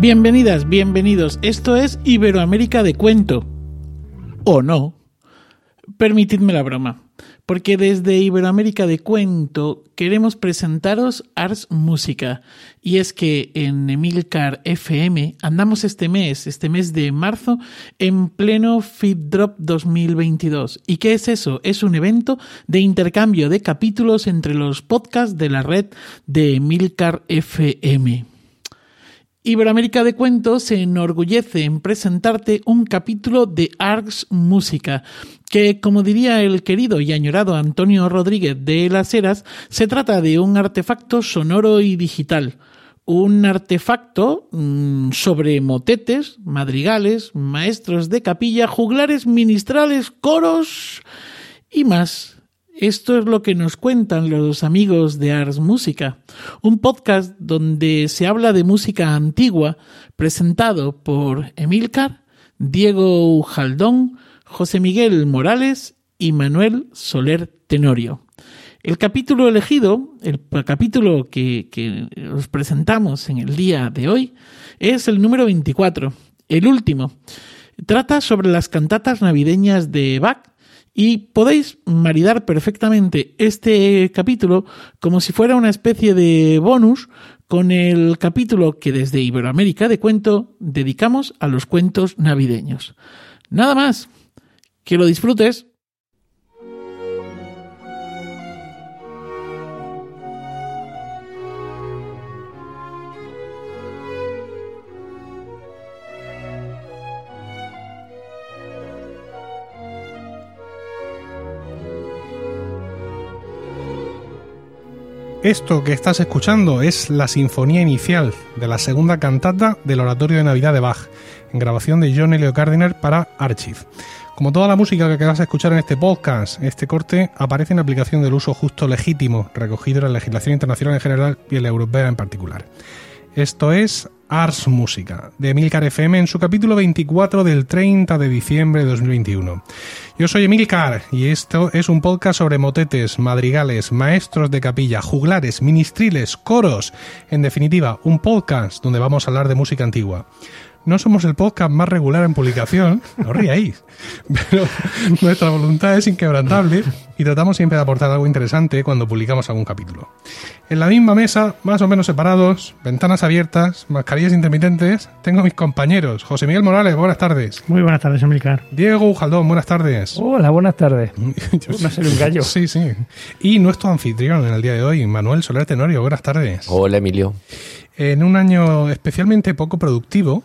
Bienvenidas, bienvenidos. Esto es Iberoamérica de Cuento. ¿O no? Permitidme la broma, porque desde Iberoamérica de Cuento queremos presentaros Ars Música. Y es que en Emilcar FM andamos este mes, este mes de marzo, en pleno Feed Drop 2022. ¿Y qué es eso? Es un evento de intercambio de capítulos entre los podcasts de la red de Emilcar FM. Iberoamérica de Cuentos se enorgullece en presentarte un capítulo de Arts Música, que, como diría el querido y añorado Antonio Rodríguez de Las Heras, se trata de un artefacto sonoro y digital. Un artefacto mmm, sobre motetes, madrigales, maestros de capilla, juglares, ministrales, coros y más. Esto es lo que nos cuentan los amigos de Ars Música, un podcast donde se habla de música antigua, presentado por Emilcar, Diego Ujaldón, José Miguel Morales y Manuel Soler Tenorio. El capítulo elegido, el capítulo que, que os presentamos en el día de hoy, es el número 24, el último. Trata sobre las cantatas navideñas de Bach y podéis maridar perfectamente este capítulo como si fuera una especie de bonus con el capítulo que desde Iberoamérica de cuento dedicamos a los cuentos navideños. Nada más. Que lo disfrutes. Esto que estás escuchando es la sinfonía inicial de la segunda cantata del Oratorio de Navidad de Bach, en grabación de John Elio Gardiner para Archive. Como toda la música que vas a escuchar en este podcast, este corte aparece en aplicación del uso justo legítimo, recogido en la legislación internacional en general y en la europea en particular. Esto es Ars Música, de Emilcar FM en su capítulo 24 del 30 de diciembre de 2021. Yo soy Emilcar y esto es un podcast sobre motetes, madrigales, maestros de capilla, juglares, ministriles, coros, en definitiva, un podcast donde vamos a hablar de música antigua. No somos el podcast más regular en publicación, no ríais, pero nuestra voluntad es inquebrantable y tratamos siempre de aportar algo interesante cuando publicamos algún capítulo. En la misma mesa, más o menos separados, ventanas abiertas, mascarillas intermitentes, tengo a mis compañeros. José Miguel Morales, buenas tardes. Muy buenas tardes, Emilcar. Diego Ujaldón, buenas tardes. Hola, buenas tardes. Yo Me ha salido un gallo. Sí, sí. Y nuestro anfitrión en el día de hoy, Manuel Soler Tenorio, buenas tardes. Hola, Emilio. En un año especialmente poco productivo,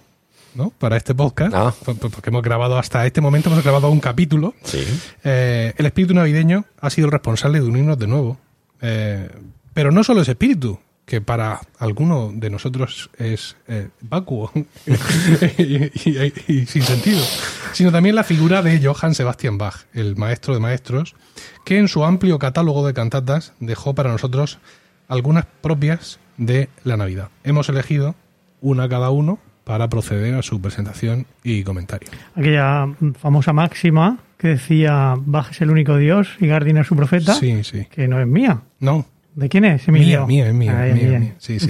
¿no? Para este podcast, Ah. por- por- porque hemos grabado hasta este momento, hemos grabado un capítulo. Sí. Eh, el espíritu navideño ha sido el responsable de unirnos de nuevo. Eh, pero no solo ese espíritu, que para alguno de nosotros es eh, vacuo y, y- y sin sentido, sino también la figura de Johann Sebastian Bach, el maestro de maestros, que en su amplio catálogo de cantatas dejó para nosotros algunas propias de la Navidad. Hemos elegido una cada uno para proceder a su presentación y comentario. Aquella famosa máxima que decía Bach es el único Dios y Gardiner su profeta, Sí, sí. que no es mía. No, ¿De quién es, Emilio? Mía, mía, es mía, Ah, es mía. Sí, sí.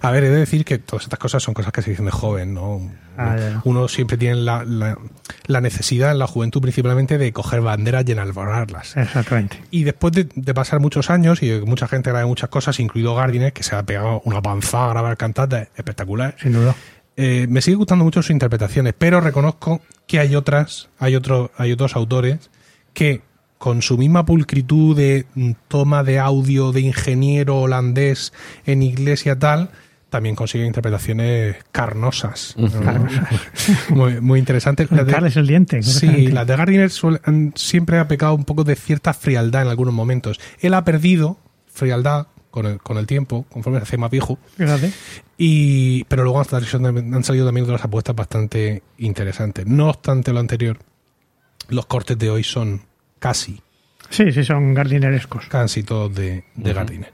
A ver, he de decir que todas estas cosas son cosas que se dicen de joven, ¿no? Ah. Uno siempre tiene la, la- la necesidad en la juventud principalmente de coger banderas y enalborarlas. Exactamente. Y después de, de pasar muchos años y de que mucha gente grabe muchas cosas, incluido Gardiner, que se ha pegado una panzada a grabar cantatas espectacular, Sin duda. Eh, me sigue gustando mucho sus interpretaciones, pero reconozco que hay otras, hay otro, hay otros autores que con su misma pulcritud de mm, toma de audio de ingeniero holandés en iglesia tal, también consiguen interpretaciones carnosas. muy, muy interesantes. Las de- Carles el diente. Sí, las de Gardiner siempre ha pecado un poco de cierta frialdad en algunos momentos. Él ha perdido frialdad con el, con el tiempo, conforme se hace más viejo, y, pero luego han salido, han salido también otras apuestas bastante interesantes. No obstante lo anterior, los cortes de hoy son casi, Sí, sí, son gardinerescos. casi todos de, de Gardiner.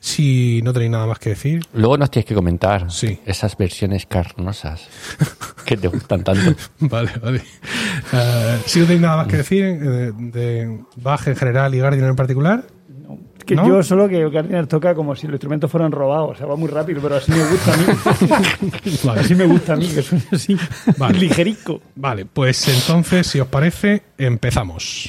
Si no tenéis nada más que decir, Luego nos tienes que comentar Sí. esas versiones carnosas que te gustan tanto. vale, vale. Eh, si no tenéis nada más que decir eh, de Bach en general y Gardiner en particular, Que ¿No? yo solo que Gardiner toca como si los instrumentos fueran robados. O sea, va muy rápido, pero así me gusta a mí. Vale. así me gusta a mí, que suene así. Vale. Ligerico. Vale, pues entonces, si os parece, empezamos.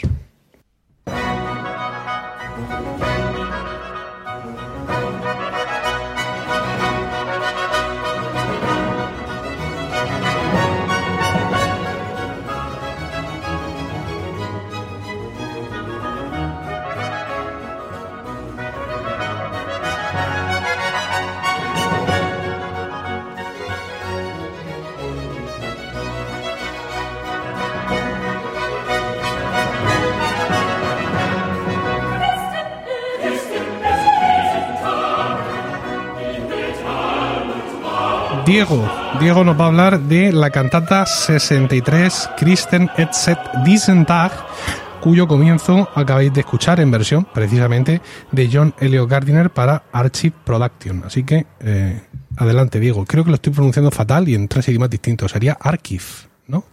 Diego, Diego nos va a hablar de la cantata 63 Christen et set diesen Tag, cuyo comienzo acabáis de escuchar en versión precisamente de John Elliot Gardiner para Archive Production. Así que eh, adelante, Diego. Creo que lo estoy pronunciando fatal y en tres idiomas distintos. Sería Archive, ¿no?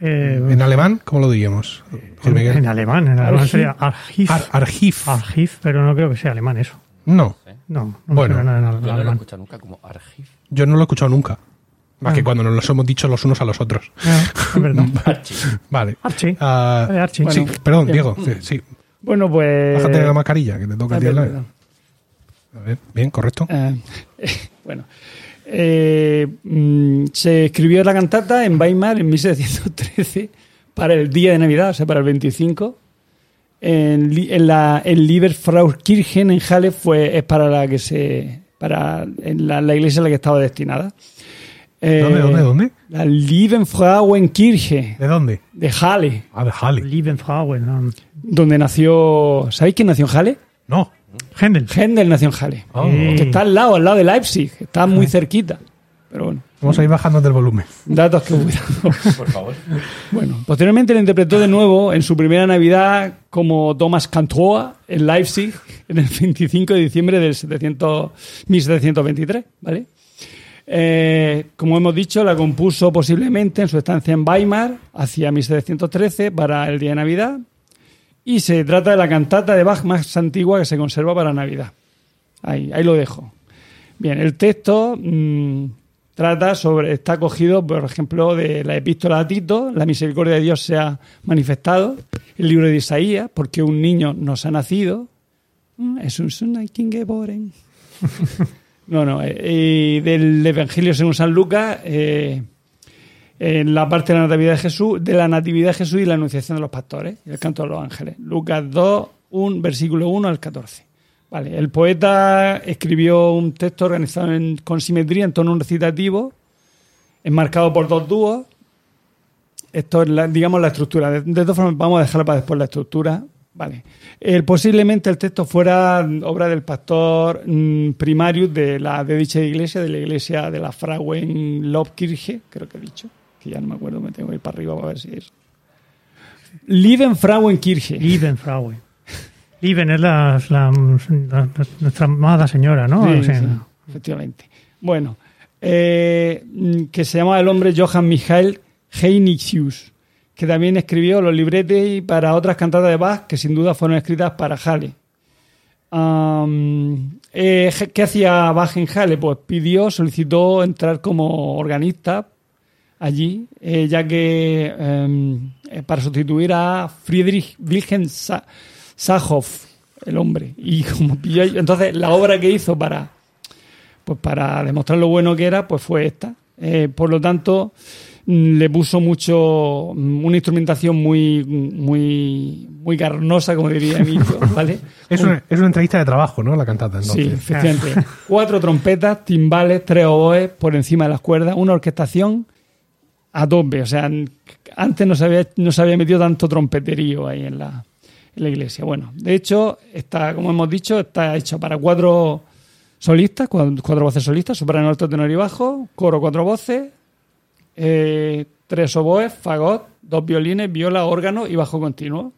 Eh, En alemán, ¿cómo lo diríamos? En, alemán, en alemán Archiv. sería Archiv. Ar- Archive. Archiv, pero no creo que sea alemán eso. No, No, no Bueno, suena nada en Yo no lo he escuchado nunca como Argif. Yo no lo he escuchado nunca. Más Ah. que cuando nos los hemos dicho los unos a los otros. Ah, es verdad. Vale. Archie. Ah, Vale, Archie. sí, perdón, bien. Diego. Sí, sí. Bueno, pues. Bájate la mascarilla, que te toca a Ah, ti. A ver, bien, correcto. Eh, bueno. Eh, mm, se escribió la cantata en Weimar en 1713 para el día de Navidad, o sea, para el 25. En, en la en Lieberfraukirchen en Halle fue es para la que se para en la, la iglesia a la que estaba destinada. Eh, ¿Dónde, dónde, dónde? La Liebenfrauenkirche ¿De dónde? de Halle, Ah, de Halle. Liebenfrauen. no. donde nació. ¿Sabéis quién nació en Halle? No. Händel. Händel nació en Halle. Oh. Que está al lado, al lado de Leipzig. Está muy cerquita. Pero bueno, Vamos a ir bajando del volumen. datos que voy dando. Por favor. Bueno, posteriormente lo interpretó de nuevo en su primera Navidad como Thomas Cantoa en Leipzig en el 25 de diciembre del 700 1723, ¿vale? Eh, como hemos dicho, la compuso posiblemente en su estancia en Weimar hacia 1713 para el día de Navidad y se trata de la cantata de Bach más antigua que se conserva para Navidad. Ahí, ahí lo dejo. Bien, el texto mm, trata sobre, está cogido, por ejemplo, de la epístola a Tito, la misericordia de Dios se ha manifestado, el libro de Isaías, porque un niño nos ha nacido, Mm, es un geboren. No, no, eh, del Evangelio según San Lucas, eh, en la parte de la Natividad de Jesús, de la Natividad de Jesús y la Anunciación de los Pastores, el canto de los ángeles. Lucas 2, 1, versículo 1 al 14. Vale, el poeta escribió un texto organizado con simetría en tono recitativo, enmarcado por dos dúos. Esto es, la- digamos, la estructura. De, todas formas, vamos a dejarla para después la estructura. Vale. El- posiblemente el texto fuera obra del pastor mm, primarius de, la, de dicha iglesia, de la iglesia de la Frauen Lobkirche, creo que he dicho, que ya no me acuerdo, me tengo que ir para arriba para ver si es eso. Lieben Lieben es la, la- la- nuestra amada señora, ¿no? Sí, O sea, sí, efectivamente. Bueno, eh, que se llama el hombre Johann Michael Heinrichus, que también escribió los libretes y para otras cantatas de Bach que sin duda fueron escritas para Halle. Eh, ¿Qué hacía Bach en Halle? Pues pidió, solicitó entrar como organista allí, eh, ya que em, para sustituir a Friedrich Wilhelm Sa- Sahoff, el hombre. Y como pilló entonces la obra que hizo para, pues para demostrar lo bueno que era, pues fue esta. Eh, por lo tanto, mm, le puso mucho, mm, una instrumentación muy, muy, muy carnosa, como diría mi hijo, ¿vale? Es una, es una entrevista de trabajo, ¿no? La cantata, Sí, efectivamente. Cuatro trompetas, timbales, tres oboes por encima de las cuerdas, una orquestación a tope. O sea, antes no se había, no se había metido tanto trompeterío ahí en la, la iglesia. Bueno, de hecho, está, como hemos dicho, está hecho para cuatro solistas, cuatro, cuatro voces solistas, soprano, alto, tenor y bajo, coro, cuatro voces, eh, tres oboes, fagot, dos violines, viola, órgano y bajo continuo.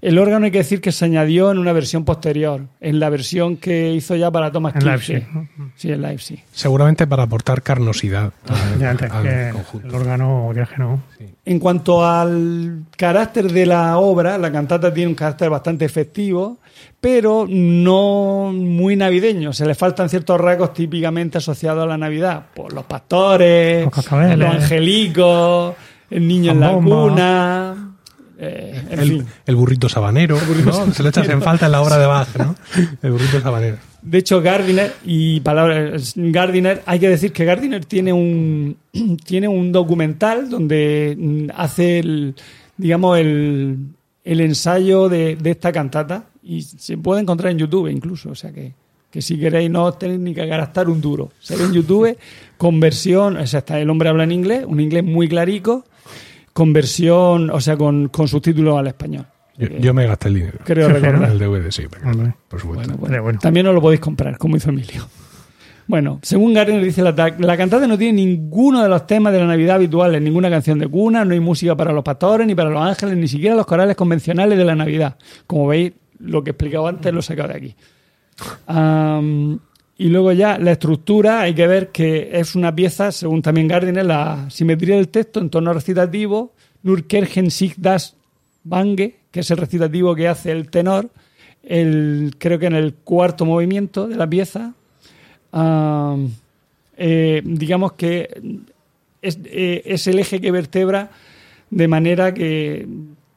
El órgano hay que decir que se añadió en una versión posterior, en la versión que hizo ya para Thomas En. Leipzig. Sí, Sí, en Leipzig. Seguramente para aportar carnosidad al, Ya, antes al que conjunto. el órgano, ya que no. En cuanto al carácter de la obra, la cantata tiene un carácter bastante efectivo, pero no muy navideño. Se le faltan ciertos rasgos típicamente asociados a la Navidad. Por los pastores, Los los angelicos, el niño en la cuna. Eh, en El, fin. el burrito sabanero, ¿no? se le echas en falta en la obra de Bach, ¿no? El burrito sabanero. De hecho, Gardiner, y palabras Gardiner, hay que decir que Gardiner tiene un, tiene un documental donde mm, hace el, digamos, el, el ensayo de, de esta cantata y se puede encontrar en YouTube incluso, o sea que, que si queréis no os tenéis ni que gastar un duro. Se ve en YouTube con versión, o sea, está el hombre habla en inglés, un inglés muy clarico, con versión, o sea, con, con subtítulos al español. Yo, yo me gasté el dinero. Creo Sí, recordar. En el DVD, sí, venga, Hombre. por supuesto. Bueno, bueno. Pero bueno. También os lo podéis comprar, como hizo Emilio. Bueno, según Gardner dice la, ta- la cantata no tiene ninguno de los temas de la Navidad habituales, ninguna canción de cuna, no hay música para los pastores, ni para los ángeles, ni siquiera los corales convencionales de la Navidad. Como veis, lo que he explicado antes lo he sacado de aquí. Y luego ya la estructura, hay que ver que es una pieza, según también Gardner, la simetría del texto en tono recitativo, Nur Kergen sich das Bange, que es el recitativo que hace el tenor, el, creo que en el cuarto movimiento de la pieza, eh, digamos que es, eh, es el eje que vertebra de manera que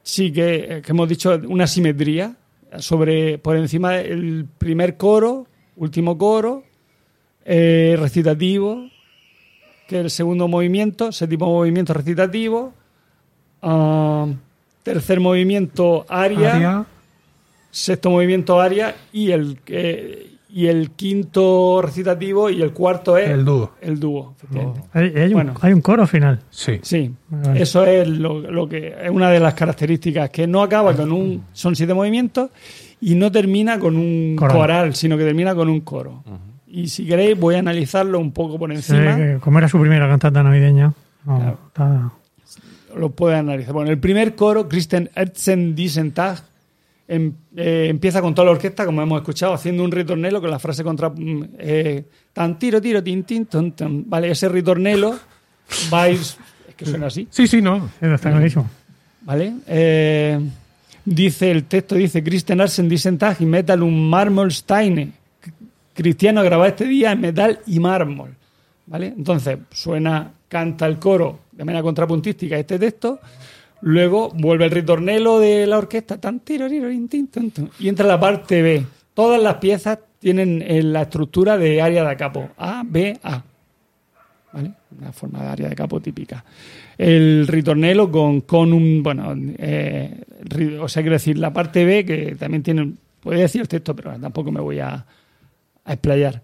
sí que, que hemos dicho una simetría sobre por encima del primer coro, último coro, eh, recitativo, que es el segundo movimiento, séptimo movimiento recitativo, ah, tercer movimiento aria, Aria, sexto movimiento aria y el eh, y el quinto recitativo y el cuarto es el dúo. el dúo. efectivamente. Hay, hay un, Bueno. hay un coro final. Sí. Sí, Vale. eso es lo, lo que es una de las características que no acaba con un son siete movimientos y no termina con un Coral. coral, sino que termina con un coro. Y si queréis voy a analizarlo un poco por encima. como era su primera cantata navideña. no, Claro. está- lo puede analizar. Bueno, el primer coro, Christian Erzen diesen Tag, em- eh, empieza con toda la orquesta, como hemos escuchado, haciendo un ritornelo con la frase contra. mm, eh, tan tiro, tiro, tin, tin, ton, ton. Vale, ese ritornelo vais. Es que suena así. Sí, sí, no. está clarísimo. ¿Vale? Eh, dice el texto, dice Christian Arsen diesen Tag y metal un Marmolsteine. Cristiano graba este día en metal y mármol. ¿Vale? Entonces, suena, canta el coro de manera contrapuntística este texto, luego vuelve el ritornelo de la orquesta, tan, y entra la parte B. Todas las piezas tienen eh, la estructura de área de capo, A, B, A. ¿Vale? Una forma de área de capo típica. El ritornelo con, con un, bueno, eh, o sea, quiero decir, la parte B que también tiene, podría decir el texto, pero tampoco me voy a, a explayar.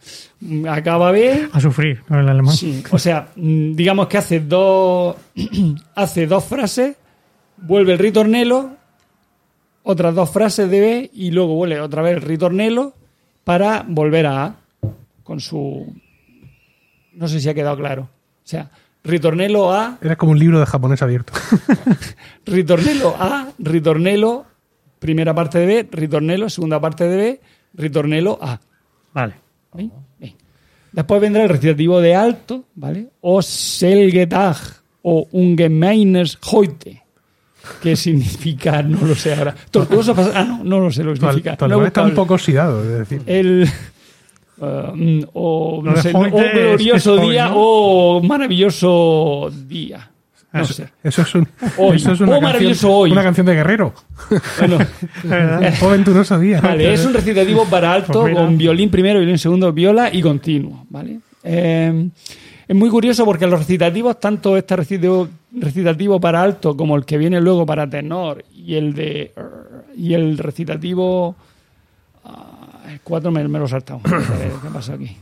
Acaba B, A sufrir con el alemán. Sí, o sea, mm, digamos que hace dos, hace dos frases, vuelve el ritornelo, otras dos frases de B y luego vuelve otra vez el ritornelo para volver a A con su... No sé si ha quedado claro. O sea, ritornelo A, Era como un libro de japonés abierto. ritornelo A, ritornelo, primera parte de B, ritornelo, segunda parte de B, ritornelo A. Vale. Bien. Después vendrá el recitativo de alto, ¿vale? O Selgetag o Ungemeines Heute. ¿Qué significa? No lo sé ahora. Tortuoso pas- Ah, no, no lo sé lo que significa. No está un poco oxidado, es decir. el. Eh, mm, o, no sé, o glorioso es hoy, día ¿no? o maravilloso día. No Eso, sé. eso es, un, Hoy. eso es una, maravilloso canción, hoy. una canción de guerrero. Bueno. Un venturoso día. Vale, es un recitativo para alto Pues con violín primero, violín segundo, viola y continuo, ¿vale? Eh, es muy curioso porque los recitativos, tanto este recitativo, recitativo para alto como el que viene luego para tenor y el de y el recitativo el cuatro me, me lo he saltado. A ver, ¿Qué pasa aquí?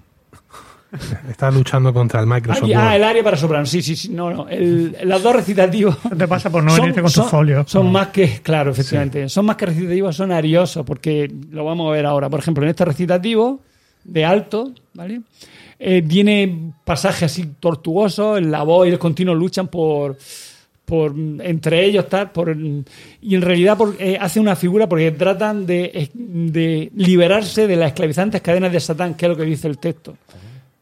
Está luchando contra el Microsoft ah, el área para soprano. Sí, sí, sí. No, no. El, los dos recitativos Te pasa por no venirte con tus son- folios. Son más que, claro, efectivamente, son más que recitativos, son ariosos, porque lo vamos a ver ahora. Por ejemplo, en este recitativo de alto, ¿vale? Eh, tiene pasajes así tortuosos, en la voz y el continuo luchan por, por entre ellos tal por y en realidad eh, hace una figura porque tratan de, de liberarse de las esclavizantes cadenas de Satán que es lo que dice el texto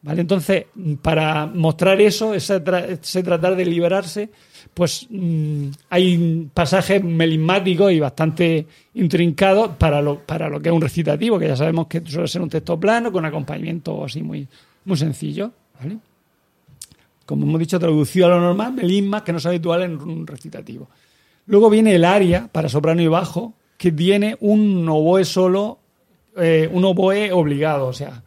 vale entonces para mostrar eso ese, tra- ese tratar de liberarse pues mm, hay pasajes melismáticos y bastante intrincados para lo, para lo que es un recitativo que ya sabemos que suele ser un texto plano con acompañamiento así muy muy sencillo ¿vale? Como hemos dicho, traducido a lo normal, melismas que no es habitual en un recitativo. Luego viene el aria para soprano y bajo, que tiene un oboe solo, eh, un oboe obligado, o sea,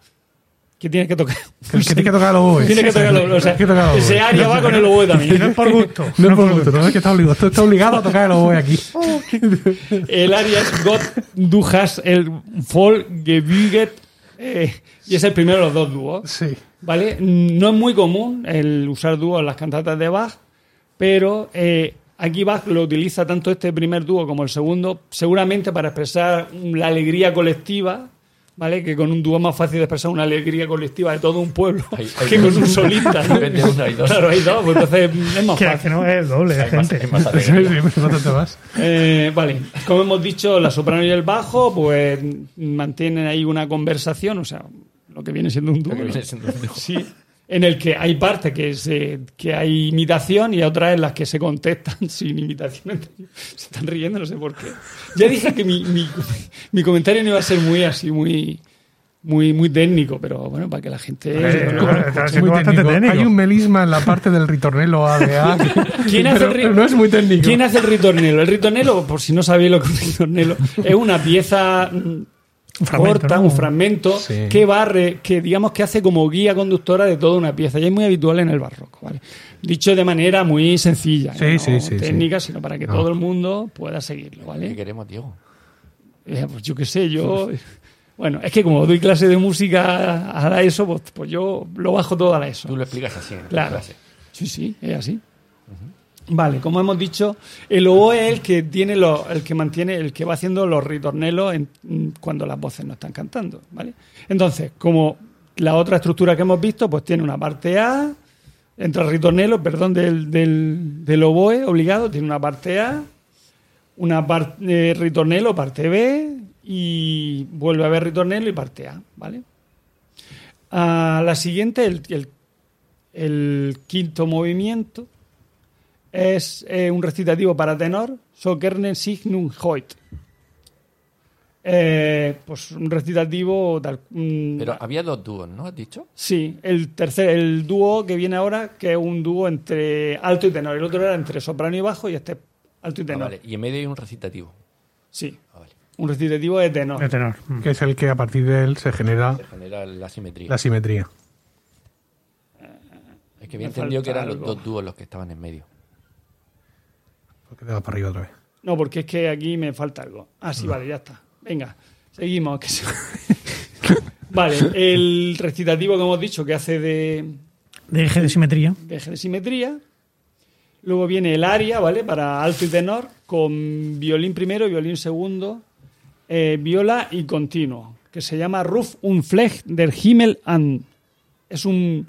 que tiene que tocar. Que, que tiene que tocar los oboes. Tiene que tocar el oboe, o sea, Tiene que tocar los ese aria va con el oboe Y no también. es por gusto. No es por gusto, no es que está obligado. Esto está obligado a tocar el oboe aquí. El aria es Gott, du hast el voll gebüget, eh, y es el primero de los dos dúos. Sí. ¿Vale? No es muy común el usar dúos en las cantatas de Bach, pero eh, aquí Bach lo utiliza tanto este primer dúo como el segundo, seguramente para expresar la alegría colectiva, ¿vale? Que con un dúo es más fácil de expresar una alegría colectiva de todo un pueblo Hay- hay que con un solista. ¿no? Uno hay dos. Claro, hay dos, pues entonces es más fácil. que no es el doble de Hay más- gente. hay más Sí, más. Eh, vale, como hemos dicho, la soprano y el bajo, pues mantienen ahí una conversación, o sea, lo que viene siendo un dúo. Lo que ¿no? viene siendo un dúo. Sí, en el que hay partes que, se, que hay imitación y otras en las que se contestan sin imitación. Se están riendo, no sé por qué. Ya dije que mi, mi, mi comentario no iba a ser muy así, muy, muy, muy técnico, pero bueno, para que la gente... Eh, lo- bueno, está Es siendo muy bastante técnico. técnico. Hay un melisma en la parte del ritornelo ADA. ¿Quién hace pero el no es muy técnico. ¿Quién hace el ritornelo? El ritornelo, por si no sabéis lo que es un ritornelo, es una pieza Un fragmento, corta, ¿no? un fragmento Sí. que barre, que digamos que hace como guía conductora de toda una pieza. Y es muy habitual en el barroco, ¿vale? Dicho de manera muy sencilla, Sí, no sí, sí, técnica, sino para que No. todo el mundo pueda seguirlo, ¿Qué ¿vale? queremos, Diego? Eh, pues yo qué sé, yo... Bueno, es que como doy clase de música a la ESO, pues, pues yo lo bajo todo a la ESO. Tú lo explicas así en Claro. clase. Sí, sí, es así. Vale, como hemos dicho, el oboe es el que tiene lo- el que mantiene, el que va haciendo los ritornelos mm, cuando las voces no están cantando, ¿vale? Entonces, como la otra estructura que hemos visto, pues tiene una parte A, entra el ritornelo, perdón, del, del, oboe obligado, tiene una parte A, una parte ritornelo, parte B, y vuelve a haber ritornelo y parte A, ¿vale? A la siguiente, el el quinto movimiento es eh, un recitativo para tenor, So gerne signum hoit. Eh, pues un recitativo tal. mm, Pero había dos dúos, ¿no? ¿Has dicho? sí, el tercer, el dúo que viene ahora, que es un dúo entre alto y tenor. El otro era entre soprano y bajo y este alto y Ah, tenor. vale. Y en medio hay un recitativo. Sí, Ah, vale. un recitativo de tenor. De tenor. Mm. Que es el que a partir de él se genera Se genera la simetría. la simetría. Es que había Me entendido que falta eran los algo. dos dúos los que estaban en medio. Porque te vas para arriba otra vez. No, porque es que aquí me falta algo. Ah, sí, vale, ya está. Venga, seguimos. que se- vale, el recitativo que hemos dicho que hace de, De eje de simetría. de eje de simetría. Luego viene el aria, ¿vale? Para alto y tenor, con violín primero, violín segundo, eh, viola y continuo, que se llama Ruf und Flecht der Himmel an. Es un.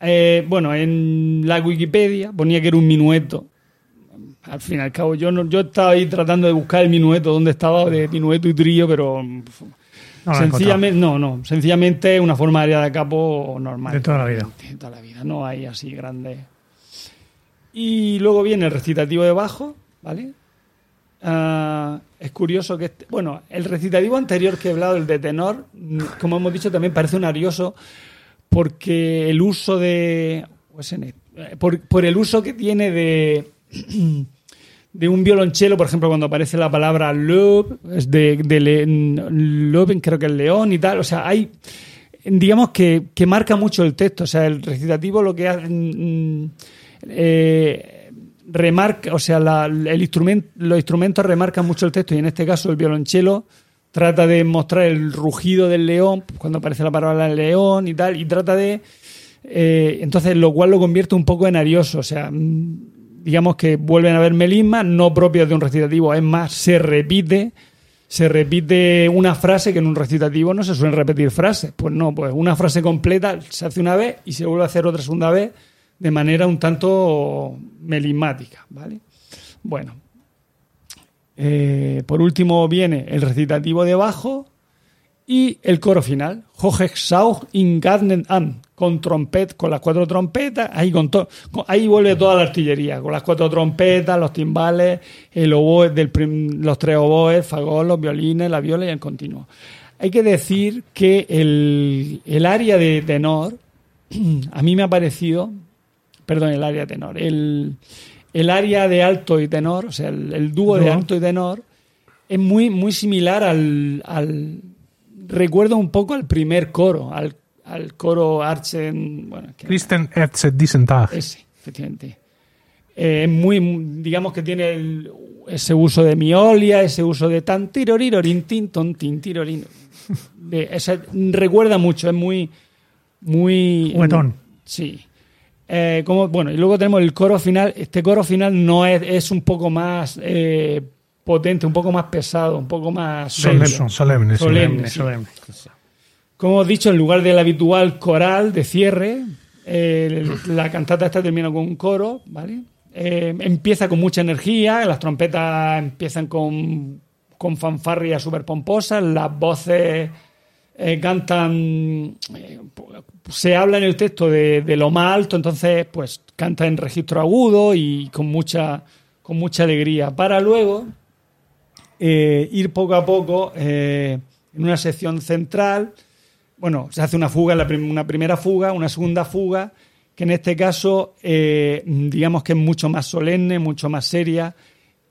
eh, bueno, en la Wikipedia ponía que era un minueto. Al fin y al cabo, yo, no, yo estaba ahí tratando de buscar el minueto, dónde estaba, de minueto y trillo, pero. pf, No sencillamente, no, no. Sencillamente es una forma de aria de capo normal. De toda la vida. De toda la vida, no hay así grandes. Y luego viene el recitativo de bajo, ¿vale? Ah, es curioso que, este- bueno, el recitativo anterior que he hablado, el de tenor, mm, como hemos dicho, también parece un arioso porque el uso de, pues en- eh, por, por el uso que tiene de, de un violonchelo, por ejemplo, cuando aparece la palabra lob, es de, de creo que es león y tal, o sea, hay, digamos que, que marca mucho el texto, o sea, el recitativo lo que hace, mm, eh, remarca, o sea, el instrumento, los instrumentos remarcan mucho el texto y en este caso el violonchelo trata de mostrar el rugido del león cuando aparece la palabra león y tal y trata de eh, entonces lo cual lo convierte un poco en arioso, o sea, mm, digamos que vuelven a haber melismas no propios de un recitativo, es más, se repite se repite una frase que en un recitativo no se suelen repetir frases. Pues no, pues una frase completa se hace una vez y se vuelve a hacer otra segunda vez de manera un tanto melismática, ¿vale? Bueno, eh, por último viene el recitativo de bajo y el coro final, Hochexauch in Garden an, con trompet, con las cuatro trompetas, ahí, con to- con- ahí vuelve toda la artillería, con las cuatro trompetas, los timbales, el oboe del prim- los tres oboes, fagón, los violines, la viola y el continuo. Hay que decir que el, el área de tenor, a mí me ha parecido, perdón, el área de tenor, el, el área de alto y tenor, o sea, el, el dúo de alto y tenor, es muy, muy similar al, al- Recuerda un poco al primer coro, al, al coro Archen. Bueno, Erzet Dissentag. ese, efectivamente. Eh, Es muy, digamos que tiene el- ese uso de miolia, ese uso de tan tirorirorin, tin, ton, tin, tirorin. De- ese- recuerda mucho, es muy. muy Juguetón. Sí. Eh, como, bueno, y luego tenemos el coro final. Este coro final no es, es un poco más eh, potente, un poco más pesado, un poco más Solemne, solemne. Solemne. Solemne, solemne. Como hemos dicho, en lugar del habitual coral de cierre, eh, la cantata esta termina con un coro, ¿vale? Eh, empieza con mucha energía, las trompetas empiezan con, con fanfarrias súper pomposas, las voces eh, cantan, eh, se habla en el texto de, de lo más alto, entonces pues canta en registro agudo y con mucha, con mucha alegría, para luego eh, ir poco a poco eh, en una sección central. Bueno, se hace una fuga, una primera fuga, una segunda fuga, que en este caso, eh, digamos que es mucho más solemne, mucho más seria,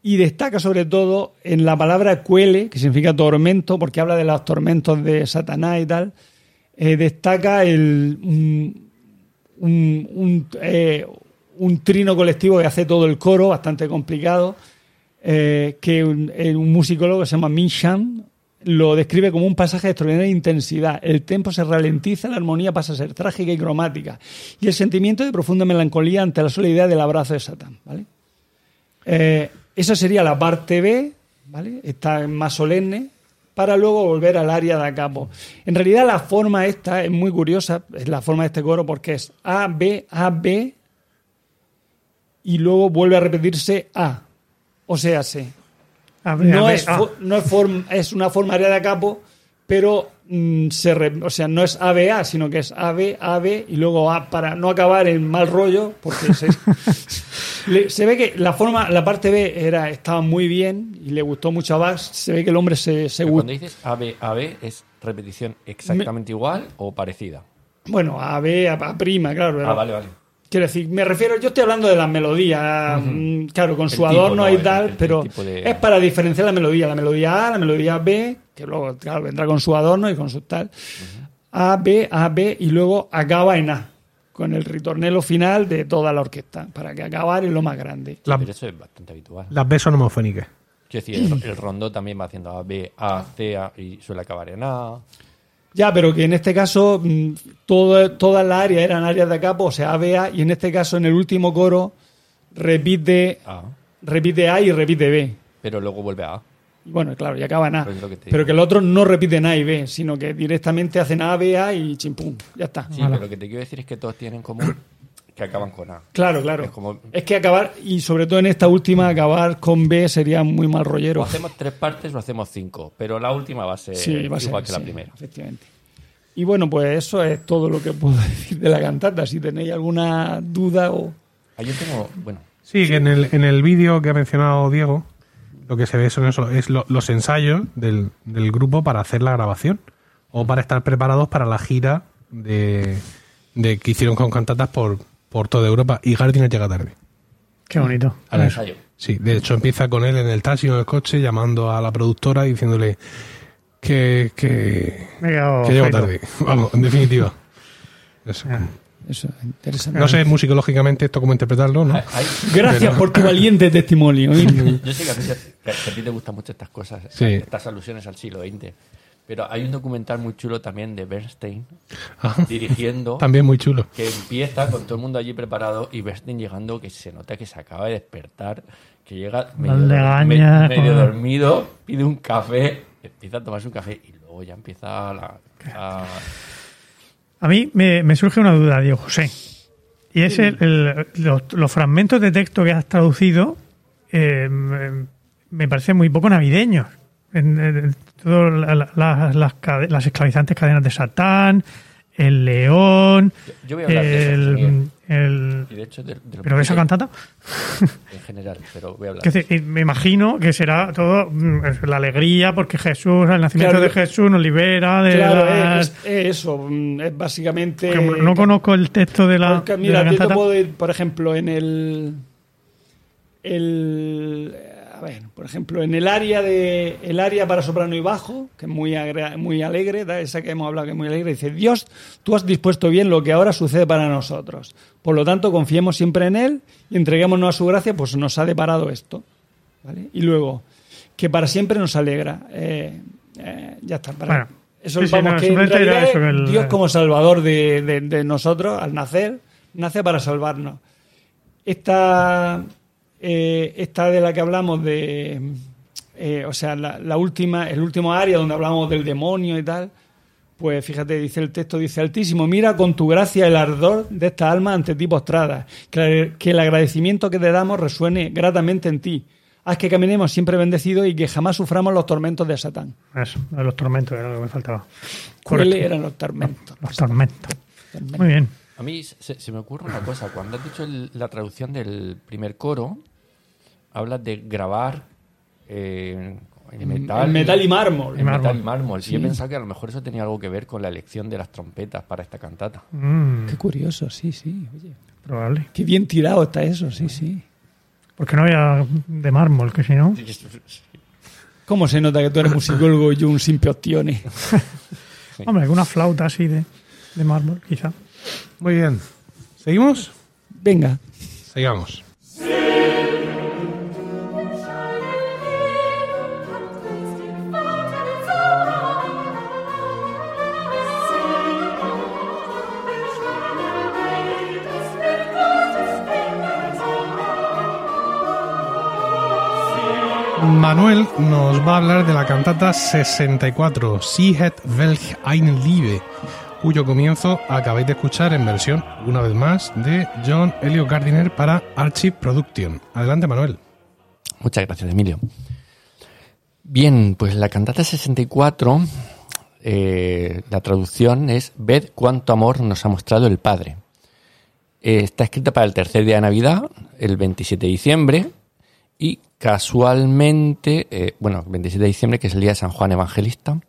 y destaca sobre todo en la palabra cuele, que significa tormento, porque habla de los tormentos de Satanás y tal. destaca el, un trino colectivo que hace todo el coro, bastante complicado, eh, que un, eh, un musicólogo que se llama Min Shan lo describe como un pasaje de extraordinaria intensidad. El tempo se ralentiza, la armonía pasa a ser trágica y cromática, y el sentimiento de profunda melancolía ante la sola idea del abrazo de Satán. ¿vale? Eh, esa sería la parte B, ¿vale? Está más solemne, para luego volver al área de capo. En realidad la forma esta es muy curiosa, es la forma de este coro porque es A, B, A, B y luego vuelve a repetirse A. O sea. A ver, No, a ver, es, ah, no es, form- es una forma área de capo, pero mm, se re- o sea, no es ABA, sino que es AB, AB y luego A para no acabar en mal rollo, porque se, le- se ve que la forma, la parte B era, estaba muy bien y le gustó mucho a Bach. Se ve que el hombre se, se. Cuando dices AB, AB, ¿es repetición exactamente igual o parecida? Bueno, AB, a, a prima, claro. Ah, vale, vale. Quiero decir, me refiero, yo estoy hablando de las melodías, mm, claro, con El su tipo, adorno ¿no? y tal, el- el pero de- es para diferenciar la melodía. La melodía A, la melodía B, que luego, claro, vendrá con su adorno y con su tal. A, B, A, B, y luego acaba en A, con el ritornelo final de toda la orquesta, para que acabar en lo más grande. La- Pero eso es bastante habitual. las B son homofónicas. Quiero decir, el, el rondó también va haciendo A, B, A, C, A y suele acabar en A. Ya, pero que en este caso mm, todo, todas las áreas eran áreas de capo, o sea, A, B, A, y en este caso en el último coro repite, A. repite A y repite B. Pero luego vuelve a A. Bueno, claro, y acaba en A. Pues que pero que el otro no repiten A y B, sino que directamente hacen A, B, A y chimpum. Ya está. Sí, pero lo que te quiero decir es que todos tienen en común que acaban con A. Claro, claro. Es como- Es que acabar, y sobre todo en esta última, acabar con B sería muy mal O rollero. hacemos tres partes o hacemos cinco, pero la última va a ser Sí, va a ser, igual que la sí, primera. Efectivamente. Y bueno, pues eso es todo lo que puedo decir de la cantata. Si tenéis alguna duda o. Ah, yo tengo, bueno, Sí, que en el, en el vídeo que ha mencionado Diego, lo que se ve son eso, es lo- los ensayos del, del grupo para hacer la grabación o para estar preparados para la gira de, de que hicieron con cantatas por, por toda Europa y Gardiner llega tarde. Qué bonito. al ensayo. Sí, de hecho empieza con él en el taxi o en el coche llamando a la productora y diciéndole que, que, Me he quedado que llego tarde. Vamos, en definitiva. Eso. Ah. Eso es interesante. No sé musicológicamente esto cómo interpretarlo, ¿no? Gracias por tu valiente testimonio. Yo sé que a, ti, que a ti te gustan mucho estas cosas, Sí. estas alusiones al siglo XX. Pero hay un documental muy chulo también de Bernstein Ajá. dirigiendo También muy chulo. que empieza con todo el mundo allí preparado y Bernstein llegando que se nota que se acaba de despertar, que llega medio, me- medio dormido, pide un café, empieza a tomarse un café y luego ya empieza la... a- A mí me, me surge una duda, Diego José. Y es el- el- los, los fragmentos de texto que has traducido eh, me- me parecen muy poco navideños. En, en todo la- la- las, las cade- las esclavizantes cadenas de Satán, el león, Yo, yo voy a hablar de eso, el, el- Y de hecho, de, de pero esa cantata, En general, pero voy a hablar. que me imagino que será todo mm, la alegría porque Jesús, el nacimiento Claro, de Jesús nos libera de Claro, las- es, es eso. mm, Es básicamente. Porque no conozco el texto de la, Porque, de mira, la yo te puedo ir, por ejemplo, en el. el a ver, por ejemplo, en el área de el área para soprano y bajo, que es muy, muy alegre, esa que hemos hablado que es muy alegre, dice, Dios, tú has dispuesto bien lo que ahora sucede para nosotros. Por lo tanto, confiemos siempre en Él y entreguémonos a su gracia, pues nos ha deparado esto. ¿vale? Y luego, que para siempre nos alegra. Eh, eh, ya está. Para, Bueno, eso sí, sí, vamos, no, que en realidad el- Dios como salvador de, de- de nosotros al nacer, nace para salvarnos. Esta, eh, esta de la que hablamos de, eh, o sea, la, la última, el último área donde hablamos del demonio y tal, pues fíjate, dice el texto, dice Altísimo, mira con tu gracia el ardor de esta alma ante ti postrada, que, que el agradecimiento que te damos resuene gratamente en ti. Haz que caminemos siempre bendecidos y que jamás suframos los tormentos de Satán. Eso, los tormentos era lo que me faltaba. ¿Cuáles eran los tormentos? Los tormentos. Muy bien. A mí se, se me ocurre una cosa. Cuando has dicho el- la traducción del primer coro, hablas de grabar eh, en metal. En metal y mármol. En Y metal mármol. y mármol. Yo pensaba que a lo mejor eso tenía algo que ver con la elección de las trompetas para esta cantata. Mm, Qué curioso, sí, sí. Oye, probable. qué bien tirado está eso, sí, sí. Porque no había de mármol, que si no. ¿Cómo se nota que tú eres musicólogo y yo un simple optione? Hombre, una flauta así de, de mármol, quizá. Muy bien. ¿Seguimos? Venga. Sigamos. Manuel nos va a hablar de la cantata 64, Sie het welch ein Liebe, cuyo comienzo acabáis de escuchar en versión, una vez más, de John Elliot Gardiner para Archive Production. Adelante, Manuel. Muchas gracias, Emilio. Bien, pues la cantata 64, eh, la traducción es Ved cuánto amor nos ha mostrado el Padre. Eh, está escrita para el tercer día de Navidad, el 27 de diciembre, y casualmente, eh, bueno, 27 de diciembre, que es el día de San Juan Evangelista,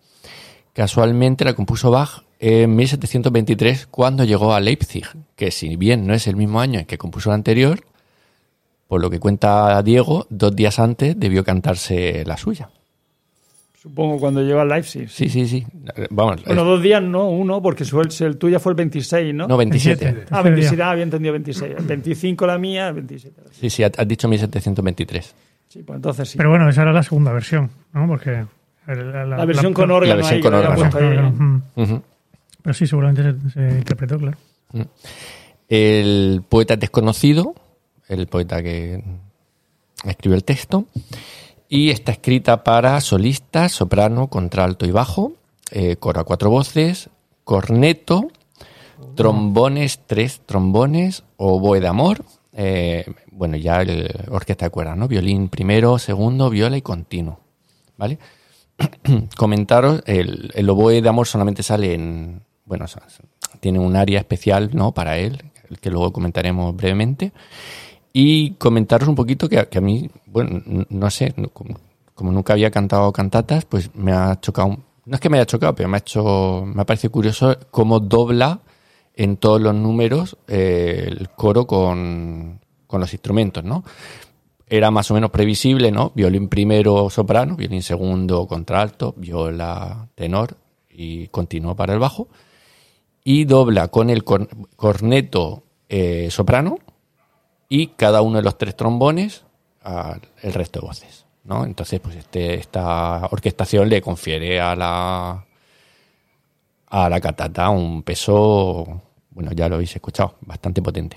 casualmente la compuso Bach en 1723 cuando llegó a Leipzig, que si bien no es el mismo año en que compuso la anterior, por lo que cuenta Diego, dos días antes debió cantarse la suya. Supongo cuando llegó al Leipzig. Sí, sí, sí. Vamos. Bueno, es- dos días no, uno, porque su- el, tuyo fue el 26, ¿no? no, 27. 27. Ah, 27, ah, había entendido 26. El 25 la mía, el 27. Sí, sí, has dicho 1723. Sí, pues entonces sí. Pero bueno, esa era la segunda versión, ¿no? Porque. el- la, la versión con órgano La versión ahí, con órgano. Ujú. Pero sí, seguramente se, se interpretó, claro. El poeta es desconocido, el poeta que escribió el texto, y está escrita para solistas, soprano, contralto y bajo, eh, coro a cuatro voces, corneto, trombones, tres trombones, oboe de amor, eh, bueno, ya el orquesta de cuerdas, ¿no? Violín primero, segundo, viola y continuo, ¿vale? Comentaros, el, oboe de amor solamente sale en, bueno, tiene un área especial, ¿no? Para él, el que luego comentaremos brevemente. Y comentaros un poquito que, a- que a mí, bueno, no sé, como, nunca había cantado cantatas, pues me ha chocado, no es que me haya chocado, pero me ha hecho, me ha parecido curioso cómo dobla en todos los números eh, el coro con, con los instrumentos, ¿no? Era más o menos previsible, ¿no? Violín primero soprano, violín segundo contralto, viola tenor y continuo para el bajo. Y dobla con el cor- corneto eh, soprano y cada uno de los tres trombones el resto de voces. ¿no? Entonces, pues este, esta orquestación le confiere a la a la cantata un peso, bueno, ya lo habéis escuchado, bastante potente.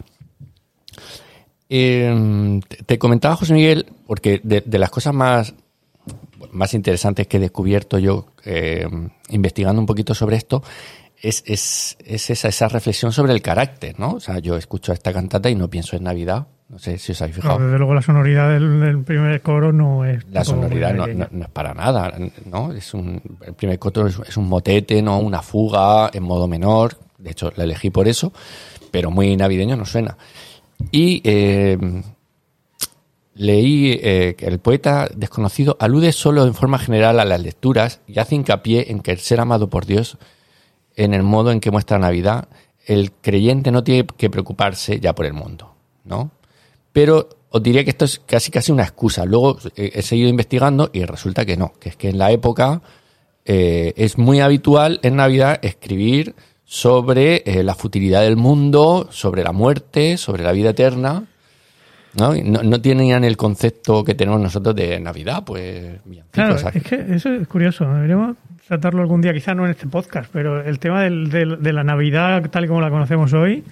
Eh, te- comentaba, José Miguel, porque de, las cosas más, más interesantes que he descubierto yo eh, investigando un poquito sobre esto, es, es, es esa, esa reflexión sobre el carácter, ¿no? O sea, yo escucho esta cantata y no pienso en Navidad. No sé si os habéis No, fijado. desde luego la sonoridad del, del primer coro no es. La sonoridad no, navideña. no- no es para nada, ¿no? Es un, el primer coro es, es un motete, ¿no? Una fuga en modo menor. De hecho, la elegí por eso, pero muy navideño no suena. Y eh, leí eh, que el poeta desconocido alude solo en forma general a las lecturas y hace hincapié en que el ser amado por Dios, en el modo en que muestra Navidad, el creyente no tiene que preocuparse ya por el mundo, ¿no? Pero os diría que esto es casi casi una excusa. Luego eh, he seguido investigando y resulta que no, que es que en la época eh, es muy habitual en Navidad escribir sobre eh, la futilidad del mundo, sobre la muerte, sobre la vida eterna. ¿No? No, no tenían el concepto que tenemos nosotros de Navidad, pues Claro, es que eso es curioso. Deberíamos tratarlo algún día, quizá no en este podcast, pero el tema del- del- de la Navidad tal y como la conocemos hoy,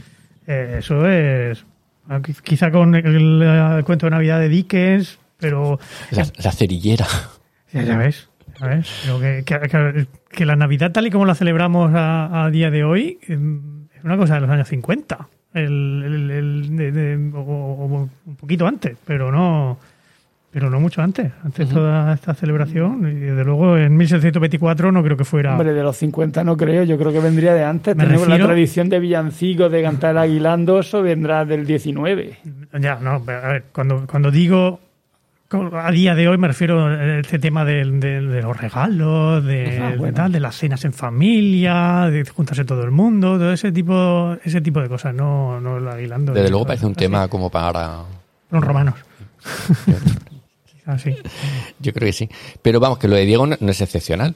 eh, eso es. ah, quiz- Quizá con el, el cuento de Navidad de Dickens, pero. la, la cerillera. Ya, ya ves, ya ves. Pero que, que- que- que la Navidad tal y como la celebramos a, a día de hoy em, es una cosa de los años 50. El, el- el- de- de- o, o un poquito antes, pero no pero no mucho antes. Antes toda esta celebración, y desde luego en 1624 no creo que fuera... Hombre, de los 50 no creo, yo creo que vendría de antes. Me Tenemos refiero- la tradición de villancicos, de cantar aguilando, eso vendrá del 19. Ya, no, a ver, cuando, cuando digo a día de hoy me refiero a este tema del- de, los regalos, de, Ah, bueno. de tal, de las cenas en familia, de juntarse todo el mundo, todo ese tipo, ese tipo de cosas, no, no el aguilando. Desde luego parece un tema como para... Los romanos. Quizás sí. Yo creo que sí. Pero vamos, que lo de Diego no, no es excepcional.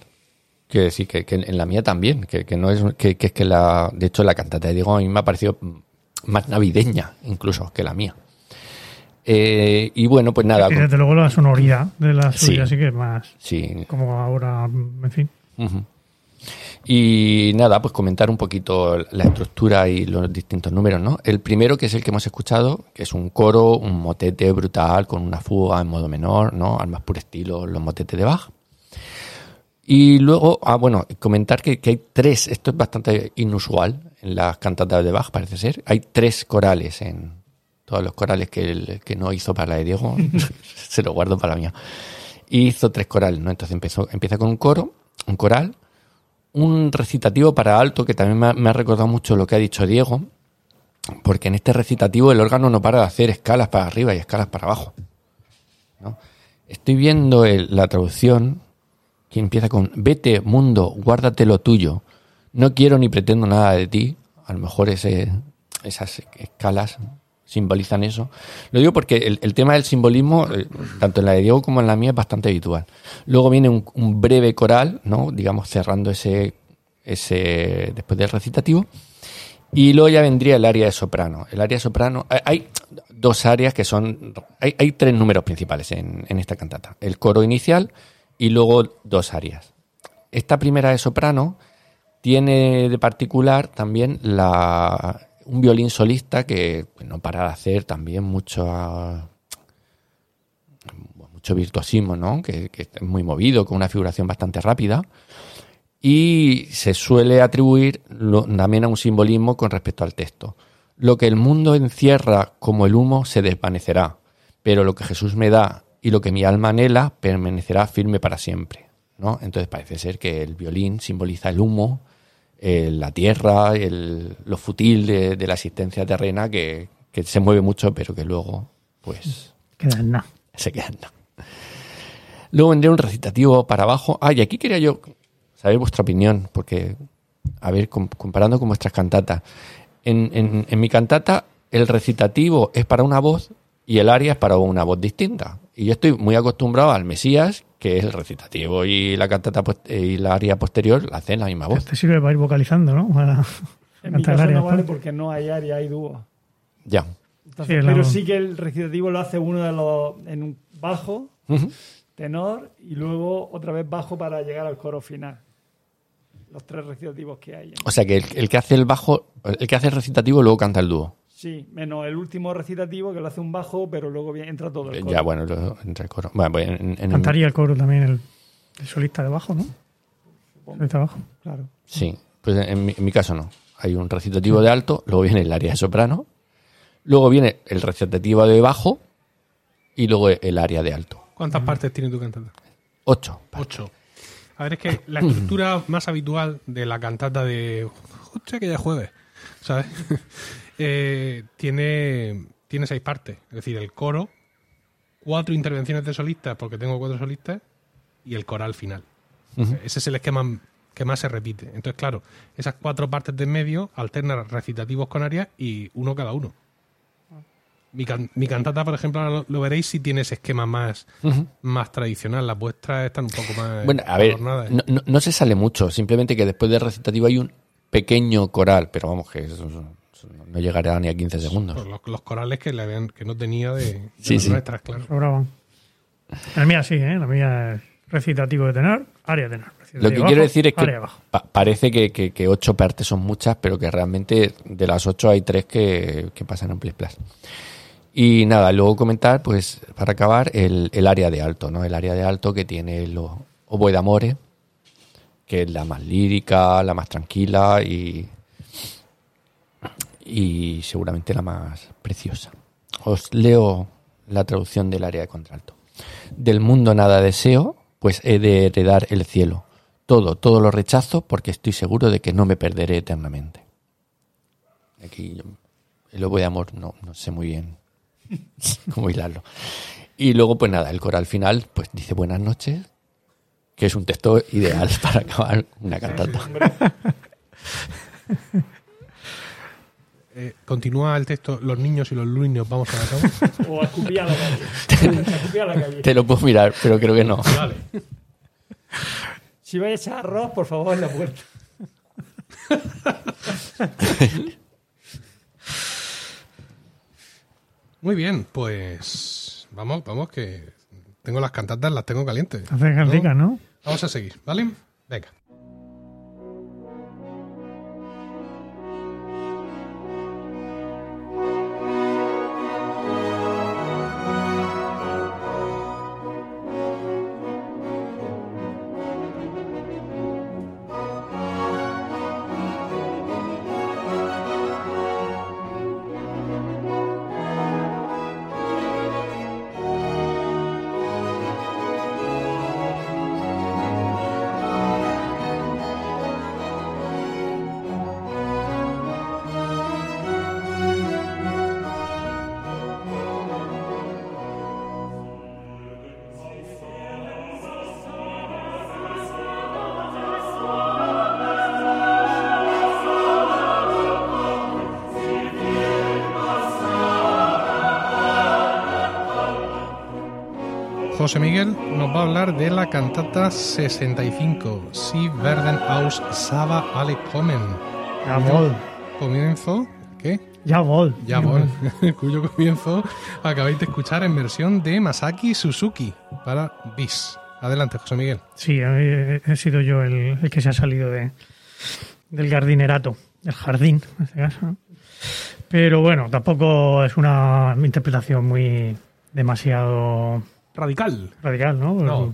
Quiero decir que, que en la mía también, que, que no es que, que es que la, de hecho la cantata de Diego a mí me ha parecido más navideña incluso que la mía. Eh, y bueno, pues nada, Y desde luego la sonoridad de la suya sí que es más sí. como ahora, en fin. Y nada, pues comentar un poquito la estructura y los distintos números, ¿no? El primero, que es el que hemos escuchado, que es un coro, un motete brutal con una fuga en modo menor, ¿no? Al más puro estilo, los motetes de Bach. Y luego, ah, bueno, comentar que, que hay tres, esto es bastante inusual en las cantatas de Bach, parece ser. Hay tres corales en todos los corales que, que no hizo para la de Diego, se lo guardo para la mía. Y hizo tres corales, ¿no? Entonces empezó, empieza con un coro, un coral, un recitativo para alto, que también me ha, recordado mucho lo que ha dicho Diego, porque en este recitativo el órgano no para de hacer escalas para arriba y escalas para abajo. ¿no? Estoy viendo la traducción que empieza con Vete, mundo, guárdate lo tuyo. No quiero ni pretendo nada de ti. A lo mejor ese, esas escalas simbolizan eso. Lo digo porque el, tema del simbolismo, eh, tanto en la de Diego como en la mía, es bastante habitual. Luego viene un, breve coral, ¿no? digamos, cerrando ese, ese después del recitativo. Y luego ya vendría el área de soprano. El área de soprano, hay- hay dos áreas que son, hay, hay tres números principales en, en esta cantata. El coro inicial y luego dos áreas. Esta primera de soprano tiene de particular también la, un violín solista que pues, no para de hacer también mucho, ah, mucho virtuosismo, ¿no? Que, es muy movido, con una figuración bastante rápida. Y se suele atribuir también a un simbolismo con respecto al texto. Lo que el mundo encierra como el humo se desvanecerá, pero lo que Jesús me da y lo que mi alma anhela permanecerá firme para siempre. ¿no? Entonces parece ser que el violín simboliza el humo, eh, la tierra, el- lo futil de, de la existencia terrena que, que se mueve mucho, pero que luego, pues, Queda en nada. se queda en nada. Luego vendría un recitativo para abajo. Ah, y aquí quería yo saber vuestra opinión, porque, a ver, com- comparando con vuestras cantatas. En, en- en mi cantata, el recitativo es para una voz y el aria es para una voz distinta. Y yo estoy muy acostumbrado al Mesías, que es el recitativo y la cantata post- y la aria posterior la hacen la misma voz. Te sirve para ir vocalizando, ¿no? Para En mi cantar el caso aria no vale porque no hay área, hay dúo. Ya. Entonces, Sí, la- pero sí que el recitativo lo hace uno de los en un bajo, tenor y luego otra vez bajo para llegar al coro final. Los tres recitativos que hay. O sea que el, el que hace el bajo, el que hace el recitativo luego canta el dúo. Sí, menos el último recitativo que lo hace un bajo, pero luego entra todo el coro. Ya, bueno, lo- entre el coro. Bueno, pues en- en el- Cantaría el coro también el, el solista de abajo, ¿no? Solista de abajo. Claro. Sí. Pues en mi, en mi caso no. Hay un recitativo de alto, luego viene el área de soprano, luego viene el recitativo de bajo y luego el área de alto. ¿Cuántas partes tiene tu cantata? Ocho. Ocho. A ver, es que la estructura más habitual de la cantata de. Hostia, que ya es jueves. ¿Sabes? Eh, tiene, tiene seis partes. Es decir, el coro, cuatro intervenciones de solistas, porque tengo cuatro solistas, y el coral final. Ese es el esquema que más se repite. Entonces, claro, esas cuatro partes de en medio alternan recitativos con arias y uno cada uno. Mi, can- mi cantata, por ejemplo, ahora lo, lo veréis si tiene ese esquema más, más tradicional. Las vuestras están un poco más Bueno, a ver, adornadas. no, no- no se sale mucho, simplemente que después del recitativo hay un pequeño coral, pero vamos, que eso, eso no llegará ni a 15 segundos. Los, los corales que, le habían, que no tenía de, de Sí, las sí. nuestras, claro. Sobraban. La mía sí, ¿eh? La mía es recitativo de tenor, área de tenor. Lo que quiero decir es que pa- parece que, que- que ocho partes son muchas, pero que realmente de las ocho hay tres que, que pasan en plis plas. Y nada, luego comentar, pues, para acabar, el, el área de alto, ¿no? El área de alto que tiene el o- oboe d'amore, que es la más lírica, la más tranquila y, y seguramente la más preciosa. Os leo la traducción del área de contralto. Del mundo nada deseo, pues he de heredar el cielo. Todo, todo lo rechazo porque estoy seguro de que no me perderé eternamente. Aquí yo- el oboe de amor no, no sé muy bien cómo hilarlo. Y luego, pues nada, el coral final, pues dice buenas noches, que es un texto ideal para acabar una cantata. Eh, continúa el texto, los niños y los luños vamos a la cama. O a escupir a la calle. A escupir a la calle. Te lo puedo mirar, pero creo que no. Vale. Si vais a echar arroz, por favor, en la puerta. Muy bien, pues vamos, vamos, que tengo las cantatas, las tengo calientes. Hace cantica, ¿no? Vamos a seguir, ¿vale? Venga. José Miguel nos va a hablar de la cantata 65, Si werden aus Saba alle kommen. Jawohl. Comienzo, ¿qué? Jawohl. Ya voy. Cuyo comienzo acabáis de escuchar en versión de Masaki Suzuki para BIS. Adelante, José Miguel. Sí, he, sido yo el, el que se ha salido de, del jardinerato, del jardín, en este caso. Pero bueno, tampoco es una interpretación muy demasiado Radical. radical, ¿no?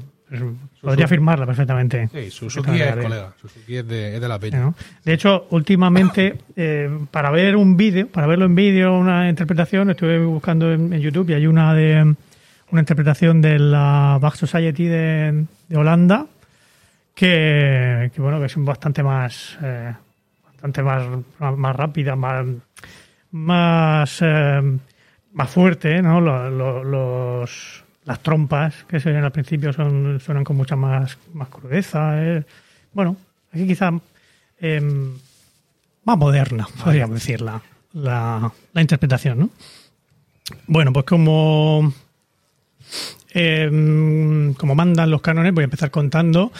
Podría afirmarla perfectamente. Sí, Suzuki es colega. Suzuki es de, es de la Peña. ¿no? De hecho, últimamente, eh, para ver un vídeo, para verlo en vídeo, una interpretación, estuve buscando en, en YouTube y hay una de una interpretación de la Bach Society de, de Holanda que, que, bueno que es bastante más eh, bastante más, más rápida, más más eh, más fuerte, ¿no? Lo- lo- los las trompas que se ven al principio son suenan con mucha más más crudeza. eh. Bueno, aquí quizá em, más moderna, podríamos decir, la, la, la interpretación, ¿no? Bueno, pues como, em, como mandan los cánones, voy a empezar contando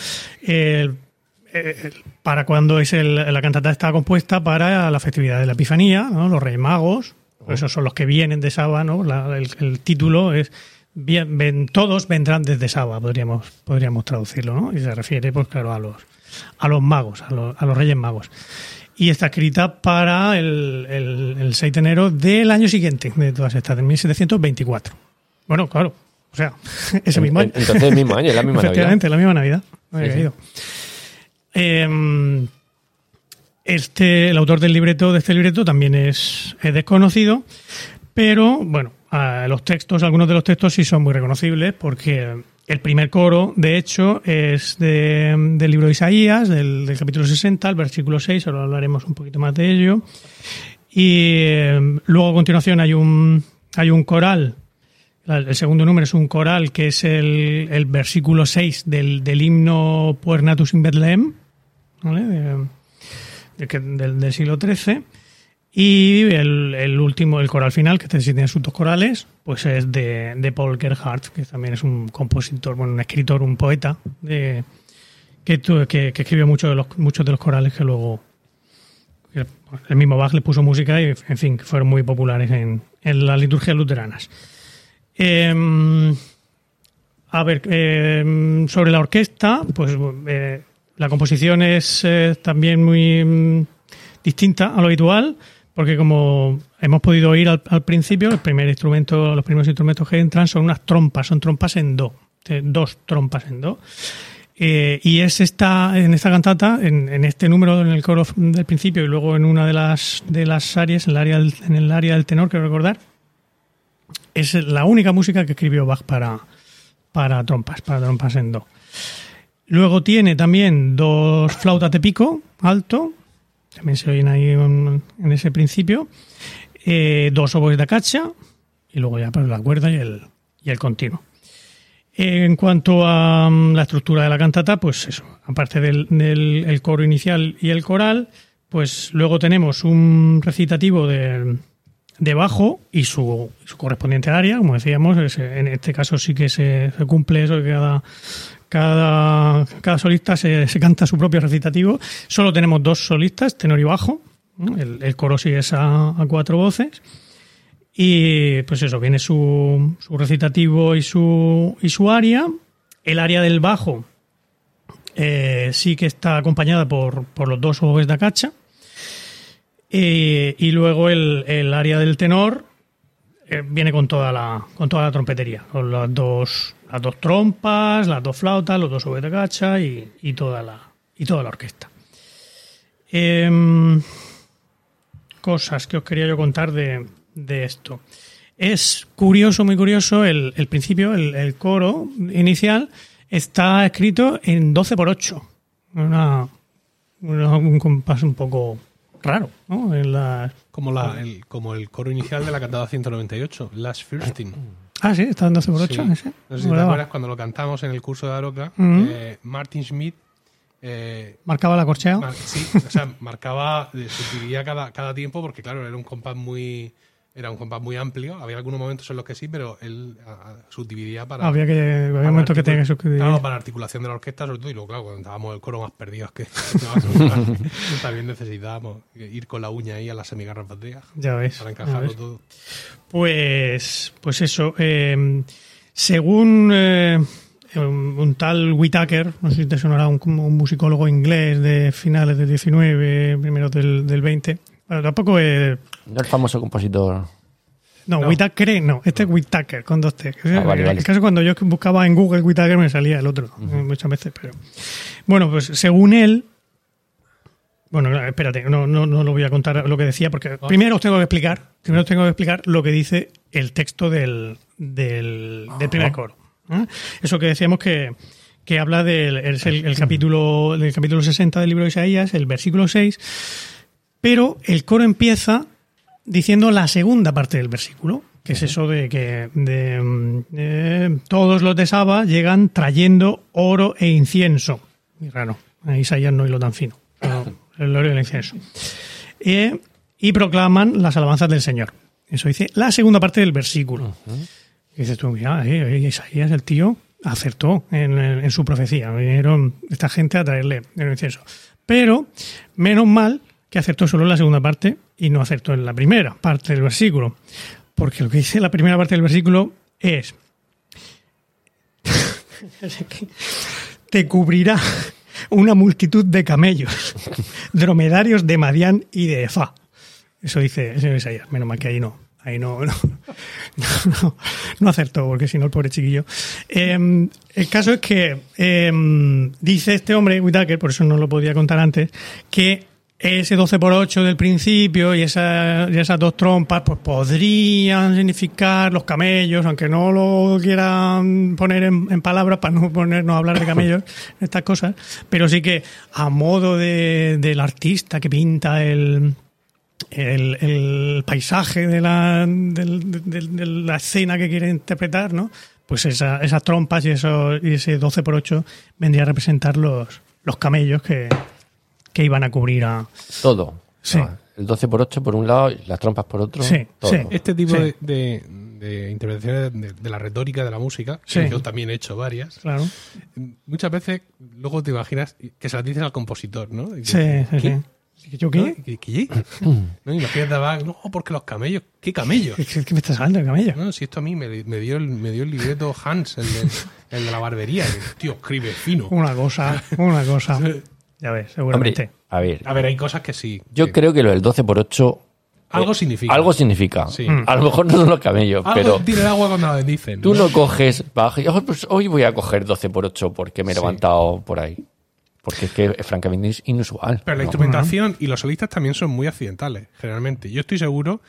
para cuando es el- la cantata está compuesta para la festividad de la Epifanía, ¿no? los Reyes Magos, esos son los que vienen de Saba, ¿no? La- el, el título es bien, ven- todos vendrán desde Saba, podríamos, podríamos traducirlo, ¿no? Y se refiere, pues claro, a los, a los magos, a los, a los Reyes Magos. Y está escrita para el, el, el 6 de enero del año siguiente, de todas estas, de 1724. Bueno, claro, o sea, ese mismo año. Entonces el mismo año, es la misma Navidad. Efectivamente, la misma Navidad. No había Sí, sí. caído. Eh, Este, el autor del libreto de este libreto también es, es desconocido, pero bueno, los textos, algunos de los textos sí son muy reconocibles porque el primer coro, de hecho, es de- del libro de Isaías, del, capítulo 60, el versículo 6, ahora hablaremos un poquito más de ello. Y eh, luego a continuación hay un, hay un coral, el segundo número es un coral que es el, el versículo 6 del, del himno Puernatus in Bethlehem, del, del siglo XIII. Y el, último, el coral final, que tiene sus dos corales, pues es de, de Paul Gerhardt, que también es un compositor, bueno, un escritor, un poeta, de, que, que, que escribió muchos de, los, muchos de los corales que luego el mismo Bach le puso música y, en fin, fueron muy populares en, en las liturgias luteranas. Em, a ver, em, sobre la orquesta, pues eh, la composición es eh, también muy mm, distinta a lo habitual, porque como hemos podido oír al, al principio, el primer instrumento, los primeros instrumentos que entran son unas trompas, son trompas en do, dos trompas en do. Eh, y es esta, en esta cantata, en, en este número, en el coro del principio y luego en una de las, de las áreas, en el área del, en el área del tenor, quiero recordar, es la única música que escribió Bach para, para trompas, para trompas en do. Luego tiene también dos flautas de pico alto, también se oyen ahí en, ese principio, eh, dos oboes de cacha y luego ya la cuerda y el, y el continuo. En cuanto a mm, la estructura de la cantata, pues eso, aparte del, del el coro inicial y el coral, pues luego tenemos un recitativo de, de bajo y su, su correspondiente área, como decíamos, en este caso sí que se, cumple eso que cada, cada, cada solista se, canta su propio recitativo. Solo tenemos dos solistas, tenor y bajo. El, coro sí es a, cuatro voces. Y pues eso, viene su, su recitativo y su, y su aria. El área del bajo eh, sí que está acompañada por, por los dos oboes da cacha. Eh, y luego el, el área del tenor eh, viene con toda la con toda la trompetería, con las dos las dos trompas, las dos flautas, los dos oboes de cacha y, y toda la y toda la orquesta. Em, cosas que os quería yo contar de, de esto. Es curioso, muy curioso, el, el principio, el, el coro inicial está escrito en 12 por 8. Una, un compás un poco raro, ¿no? Como, la, el, como el coro inicial de la cantada 198, Last Fürstin. Ah, sí, está 12 por 8. Sí. ese. No sé si te acuerdas cuando lo cantamos en el curso de Aroca, eh, Martin Schmidt eh, Marcaba la corchea. mar- sí, o sea, marcaba, eh, subdividía cada, cada tiempo porque, claro, era un compás muy era un compás muy amplio. Había algunos momentos en los que sí, pero él a- subdividía para. Había que había para momentos que tenía que. Claro, para la articulación de la orquesta, sobre todo, y luego, claro, cuando estábamos el coro más perdidos que también necesitábamos ir con la uña ahí a las semigarras bateas Ya ves. para encajarlo todo. Pues, pues eso. eh, según eh, un, tal Whitaker, no sé si te sonará un, un musicólogo inglés de finales del 19, primeros del, del 20. Bueno, tampoco es. No el famoso compositor. No, No. Whitaker no, este es Whitaker con dos T. Ah, vale, En vale. el caso cuando yo buscaba en Google Whitaker me salía el otro, muchas veces, pero. Bueno, pues según él. Bueno, no, espérate, no, no, no lo voy a contar lo que decía, porque primero os tengo que explicar, primero os tengo que explicar lo que dice el texto del, del, del primer coro. ¿eh? Eso que decíamos que, que habla del es el, el capítulo, del capítulo 60 del libro de Isaías, el versículo 6, pero el coro empieza diciendo la segunda parte del versículo, que es eso de que de, mm, eh, todos los de Saba llegan trayendo oro e incienso. Muy raro, a Isaías no hilo tan fino, el oro y el incienso. Eh, y proclaman las alabanzas del Señor. Eso dice la segunda parte del versículo. Y dices tú, mira, eh, Isaías, el tío, acertó en, en su profecía. Vinieron esta gente a traerle el incienso. Pero, menos mal que acertó solo en la segunda parte y no acertó en la primera parte del versículo. Porque lo que dice la primera parte del versículo es: Te cubrirá una multitud de camellos, dromedarios de Madián y de Efa. Eso dice el señor Isaías. Menos mal que ahí no. Ahí no, no, no, no, acertó, porque si no, el pobre chiquillo. Eh, el caso es que eh, dice este hombre, Whitaker, por eso no lo podía contar antes, que ese 12 por 8 del principio y, esa- y esas dos trompas pues podrían significar los camellos, aunque no lo quieran poner en, en palabras para no ponernos a hablar de camellos, estas cosas, pero sí que a modo de, del artista que pinta el, el, el paisaje de la, del- de, la escena que quiere interpretar, ¿no? Pues esa- esas trompas y, eso, y ese 12 por 8 vendría a representar los, los camellos que, que iban a cubrir a... Todo. Sí. Ah, El 12 por 8 por un lado y las trompas por otro. Sí, todo. sí. Este tipo Sí. de, de- de intervenciones de, de la retórica de la música, Sí. que yo también he hecho varias, Claro. muchas veces luego te imaginas que se las dices al compositor, ¿no? Y que- Sí, sí. ¿Yo ¿No? qué? ¿Qué- qué? ¿No? Imagínate a Bach, no, porque los camellos, ¿qué camellos? ¿Qué, qué me estás hablando de camello? No, si esto a mí me, me dio, el, me dio el libreto Hans, el de, el de la barbería. que, tío, escribe fino. Una cosa, una cosa. Ya ves, seguramente. Hombre, a ver, A ver, hay cosas que sí. yo que- creo que lo del 12 por 8 Algo eh, significa. Algo significa. Sí. Mm. A lo mejor no son los camellos, Algo pero tira el agua cuando la bendicen. tú no coges, baja y, "Oh, pues hoy voy a coger 12 por 8 porque me he Sí. levantado por ahí. Porque es que es francamente is- inusual. Pero la ¿no? instrumentación y los solistas también son muy accidentales, generalmente. Yo estoy seguro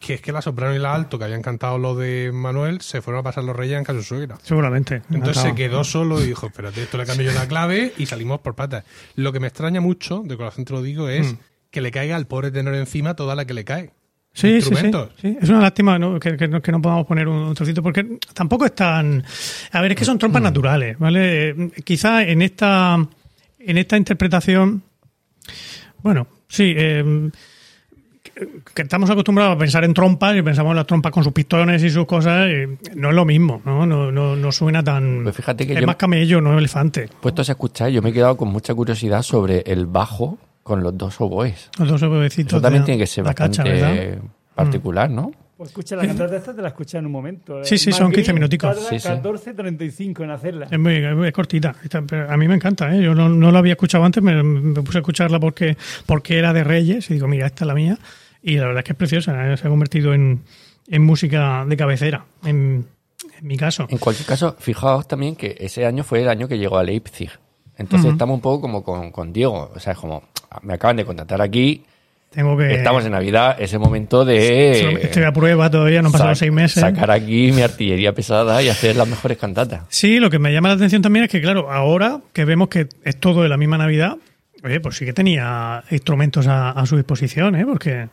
que es que la soprano y la alto que habían cantado lo de Manuel se fueron a pasar los reyes en casa de su suegra. Seguramente. Entonces se quedó solo y dijo, espérate, esto le cambio yo la clave y salimos por patas. Lo que me extraña mucho, de corazón te lo digo, es que le caiga al pobre tenor encima toda la que le cae. Sí, sí, sí, instrumentos. sí. Es una lástima ¿no? que, que no, que no podamos poner un, un trocito porque tampoco es tan... A ver, es que son trompas naturales, ¿vale? Eh, Quizá en esta, en esta interpretación, bueno, sí, eh, que- estamos acostumbrados a pensar en trompas y pensamos en las trompas con sus pistones y sus cosas, y no es lo mismo, ¿no? No, no, no suena tan... Pues fíjate que es yo- más camello, no elefante. Puestos a escuchar, yo me he quedado con mucha curiosidad sobre el bajo con los dos oboes. Los dos obedecitos Eso también de tiene que ser bastante particular, ¿no? Pues escucha, la cantata esta te la escucha en un momento. Sí, sí, Matt son Green 15 minuticos. Tarda Sí, sí. 14.35 en hacerla. Es muy es cortita. Esta- A mí me encanta, ¿eh? Yo no, no la había escuchado antes, me, me puse a escucharla porque, porque era de Reyes y digo, mira, esta es la mía. Y la verdad es que es preciosa, ¿eh? se ha convertido en, en música de cabecera, en, en mi caso. En cualquier caso, fijaos también que ese año fue el año que llegó a Leipzig. Entonces estamos un poco como con, con Diego. O sea, es como, me acaban de contratar aquí, Tengo que... estamos en Navidad, ese momento de... Estoy a prueba todavía, no han pasado seis meses. Sacar aquí mi artillería pesada y hacer las mejores cantatas. Sí, lo que me llama la atención también es que, claro, ahora que vemos que es todo de la misma Navidad, oye, pues sí que tenía instrumentos a, a su disposición, ¿eh? Porque eh,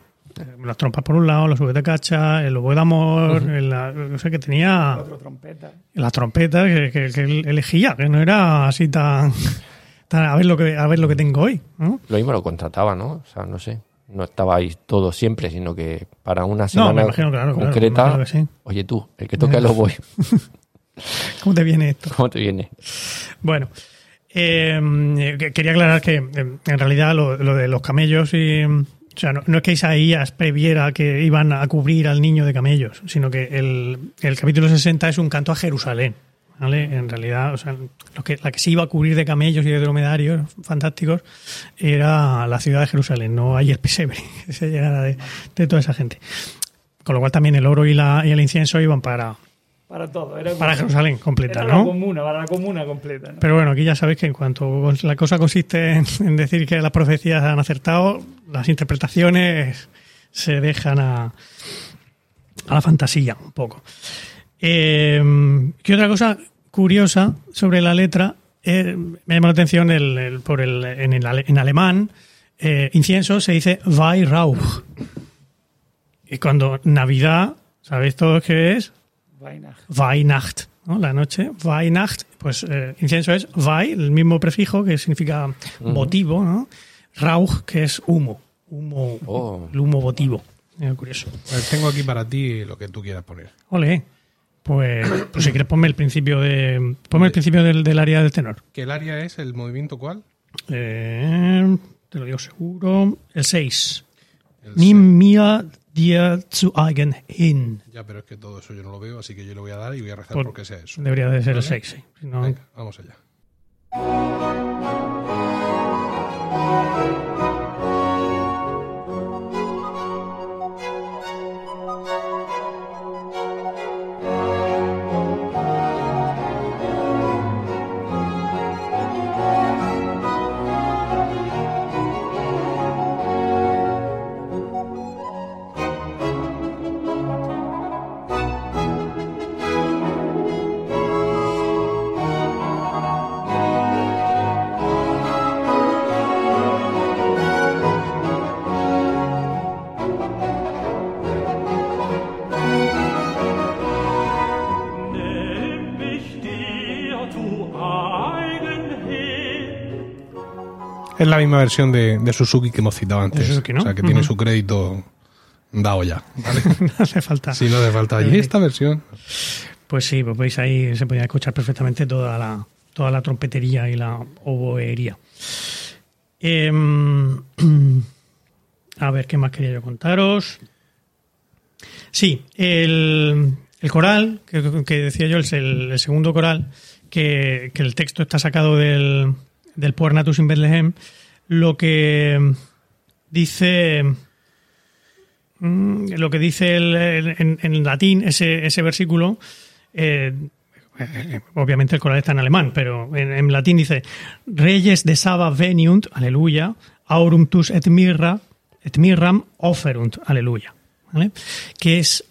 las trompas por un lado, los de cacha, el oboe de amor, el- la- no sé, que tenía Cuatro trompetas. la trompeta que, que- que él elegía, que no era así tan, tan a ver lo que a ver lo que tengo hoy, ¿no? Lo mismo lo contrataba, ¿no? O sea, no sé. No estaba ahí todo siempre, sino que para una No, semana me imagino, claro, claro, concreta, me imagino que sí. oye tú, el que toca el oboe, ¿Cómo te viene esto? ¿cómo te viene? Bueno, eh, que- quería aclarar que eh, en realidad lo, lo de los camellos y o sea, no, no es que Isaías previera que iban a cubrir al niño de camellos, sino que el, el capítulo 60 es un canto a Jerusalén. ¿Vale? En realidad, o sea, lo que, la que se iba a cubrir de camellos y de dromedarios fantásticos era la ciudad de Jerusalén, no ahí el pesebre que se llegara de, de toda esa gente. Con lo cual también el oro y, la, y el incienso iban para, Para todo. Era para Jerusalén completa, Era ¿no? la comuna, para la comuna completa. ¿no? Pero bueno, aquí ya sabéis que en cuanto la cosa consiste en, en decir que las profecías han acertado, las interpretaciones se dejan a, a la fantasía un poco. Eh, ¿Qué otra cosa curiosa sobre la letra? Eh, me llama la atención el, el- por el, en, el ale- en alemán, eh, incienso se dice Weihrauch. Y cuando Navidad, ¿sabéis todos qué es? Weihnacht. Weihnacht, ¿no? la noche, Weihnacht, pues eh, incienso es Wei, el mismo prefijo que significa votivo, ¿no? Rauch, que es humo, humo, Oh. el humo votivo. Curioso. Pues tengo aquí para ti lo que tú quieras poner. Ole, pues, pues si quieres ponme el principio de, ponme el principio del, del área del tenor. ¿Que el área es el movimiento cuál? Eh, te lo digo seguro, el 6. El Nimm mir dir zu eigen hin. Ya, pero es que todo eso yo no lo veo, así que yo le voy a dar y voy a rezar Por- porque sea eso. Debería de ser el Vale. 6, sí. Si no- Venga, vamos allá. Es la misma versión de, de Suzuki que hemos citado antes. Suzuki, ¿no? O sea, que tiene su crédito dado ya. ¿vale? no hace falta. si no hace falta. Y esta versión. Pues sí, pues veis ahí se podía escuchar perfectamente toda la, toda la trompetería y la oboería. Em, a ver, ¿qué más quería yo contaros? Sí, el, el coral, que, que decía yo, es el, el segundo coral, que, que el texto está sacado del, del Puer Natus in Bethlehem, lo que dice mm, lo que dice en, latín ese, ese versículo eh, eh, obviamente el coral está en alemán pero en, latín dice reyes de Saba veniunt aleluya aurum tus et mirra et mirram offerunt aleluya ¿vale? que es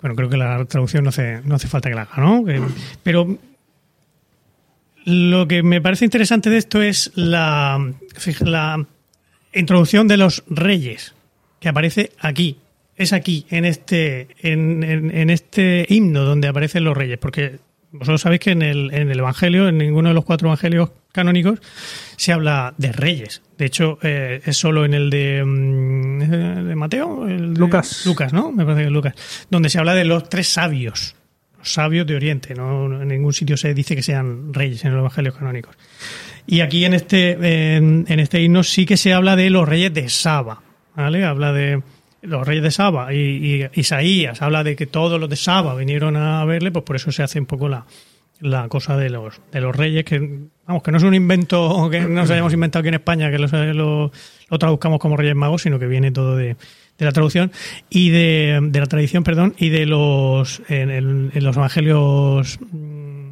bueno creo que la traducción no hace, no hace falta que la haga ¿no? Que- pero lo que me parece interesante de esto es la, la introducción de los reyes, que aparece aquí. Es aquí, en este, en, en- en este himno donde aparecen los reyes, porque vosotros sabéis que en el, en el Evangelio, en ninguno de los cuatro evangelios canónicos, se habla de reyes. De hecho, eh, es solo en el de, mm, de Mateo, el de- Lucas. Lucas, ¿no? Me parece que es Lucas, donde se habla de los tres sabios, sabios de Oriente. No, en ningún sitio se dice que sean reyes en los evangelios canónicos. Y aquí en este, en, este himno sí que se habla de los reyes de Saba, ¿vale? Habla de los reyes de Saba y, y Isaías habla de que todos los de Saba vinieron a verle, pues por eso se hace un poco la, la cosa de los, de los reyes, que vamos, que no es un invento que nos hayamos inventado aquí en España, que lo, lo, lo traduzcamos como reyes magos, sino que viene todo de, de la traducción y de, de la tradición, perdón, y de los en, el- en los evangelios mm,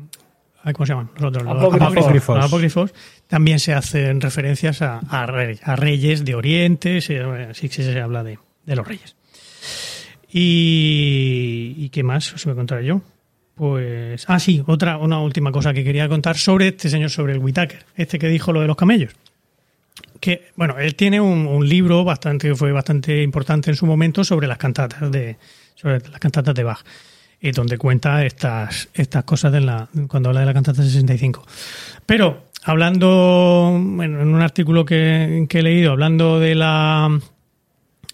¿cómo se llaman? Los otros, los Apócrifos. apócrifos. Los apócrifos también se hacen referencias a, a reyes, a reyes de Oriente, se, sí que se habla de, de los reyes. Y, ¿y qué más os voy a contar yo? Pues, ah, sí, otra, una última cosa que quería contar sobre este señor, sobre el Whitaker, este que dijo lo de los camellos. Que, bueno, él tiene un, libro bastante, fue bastante importante en su momento sobre las cantatas de, sobre las cantatas de Bach, y donde cuenta estas, estas cosas de la, cuando habla de la cantata 65. Pero, hablando, bueno, en un artículo que, he leído, hablando de la,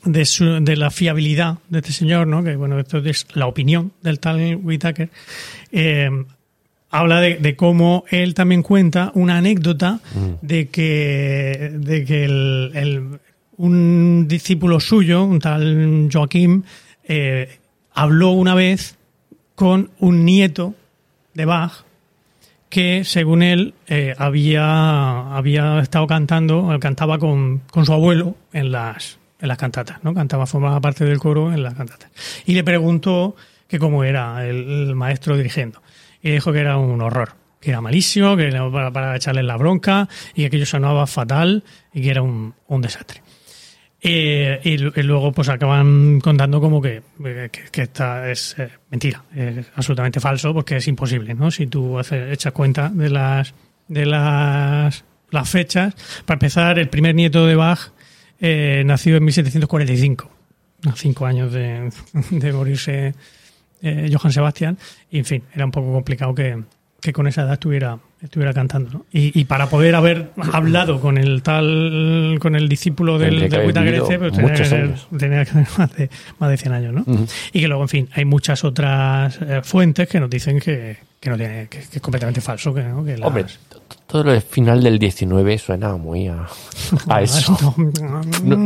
de la fiabilidad de este señor, ¿no? que bueno, esto es la opinión del tal Whitaker, eh, habla de, de cómo él también cuenta una anécdota de que, de que el, el- un discípulo suyo, un tal Joaquín, eh, habló una vez con un nieto de Bach que según él eh, había, había estado cantando, cantaba con, con su abuelo en las, en las cantatas, ¿no? Cantaba, formaba parte del coro en las cantatas. Y le preguntó que cómo era el, el maestro dirigiendo. Y dijo que era un horror, que era malísimo, que era para, para echarle la bronca y que aquello sonaba fatal y que era un, un desastre. Eh, y, y luego pues acaban contando como que, eh, que, que esta es eh, mentira, es absolutamente falso porque es imposible, ¿no? Si tú haces, echas cuenta de las de las, las fechas, para empezar, el primer nieto de Bach eh, nació en 1745, a cinco años de, de morirse eh, Johann Sebastian, y en fin, era un poco complicado que, que con esa edad estuviera, estuviera cantando. ¿no? Y, y para poder haber hablado con el tal, con el discípulo del, del este, pues tenía que, muchos tener, años. tenía que tener más de, más de 100 años, ¿no? Y que luego, en fin, hay muchas otras eh, fuentes que nos dicen que, que no tiene, que, que es completamente falso, que, ¿no? que las- Hombre, todo lo del final del 19 suena muy a, a eso. No,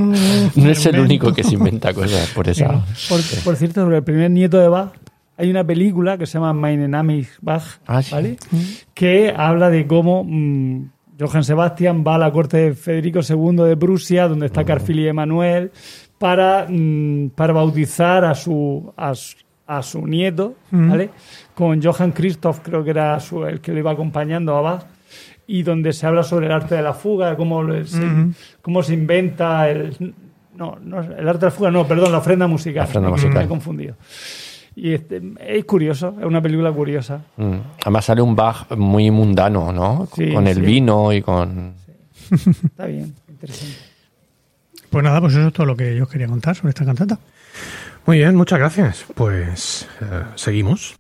no es el único que se inventa cosas por esa. Por, por cierto, sobre el primer nieto de Bach, hay una película que se llama Mein Name ist Bach, Ah, sí. ¿vale? que habla de cómo mm, Johann Sebastian va a la corte de Federico II de Prusia, donde está Carfili Emanuel, para, mm, para bautizar a su, a, su- a su nieto, ¿vale? Con Johann Christoph, creo que era su- el que le iba acompañando a Bach, y donde se habla sobre el arte de la fuga, cómo, se, cómo se inventa el... No, no, el arte de la fuga, no, perdón, la ofrenda musical. La ofrenda musical. Me he confundido. Y este, es curioso, es una película curiosa. Mm. Además sale un Bach muy mundano, ¿no? Sí, con el sí. vino y con... Está bien, interesante. Pues nada, pues eso es todo lo que yo os quería contar sobre esta cantata. Muy bien, muchas gracias. Pues eh, seguimos.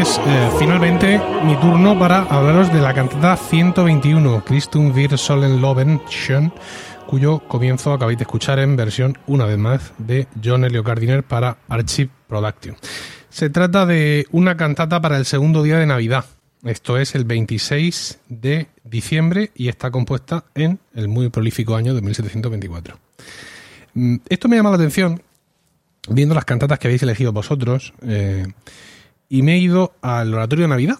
Es eh, finalmente mi turno para hablaros de la cantata 121, Christum wir sollen loben, cuyo comienzo acabáis de escuchar en versión, una vez más, de John Elio Gardiner para Archive Production. Se trata de una cantata para el segundo día de Navidad. Esto es el 26 de diciembre y está compuesta en el muy prolífico año de 1724. Mm, Esto me llama la atención viendo las cantatas que habéis elegido vosotros eh, y me he ido al oratorio de Navidad,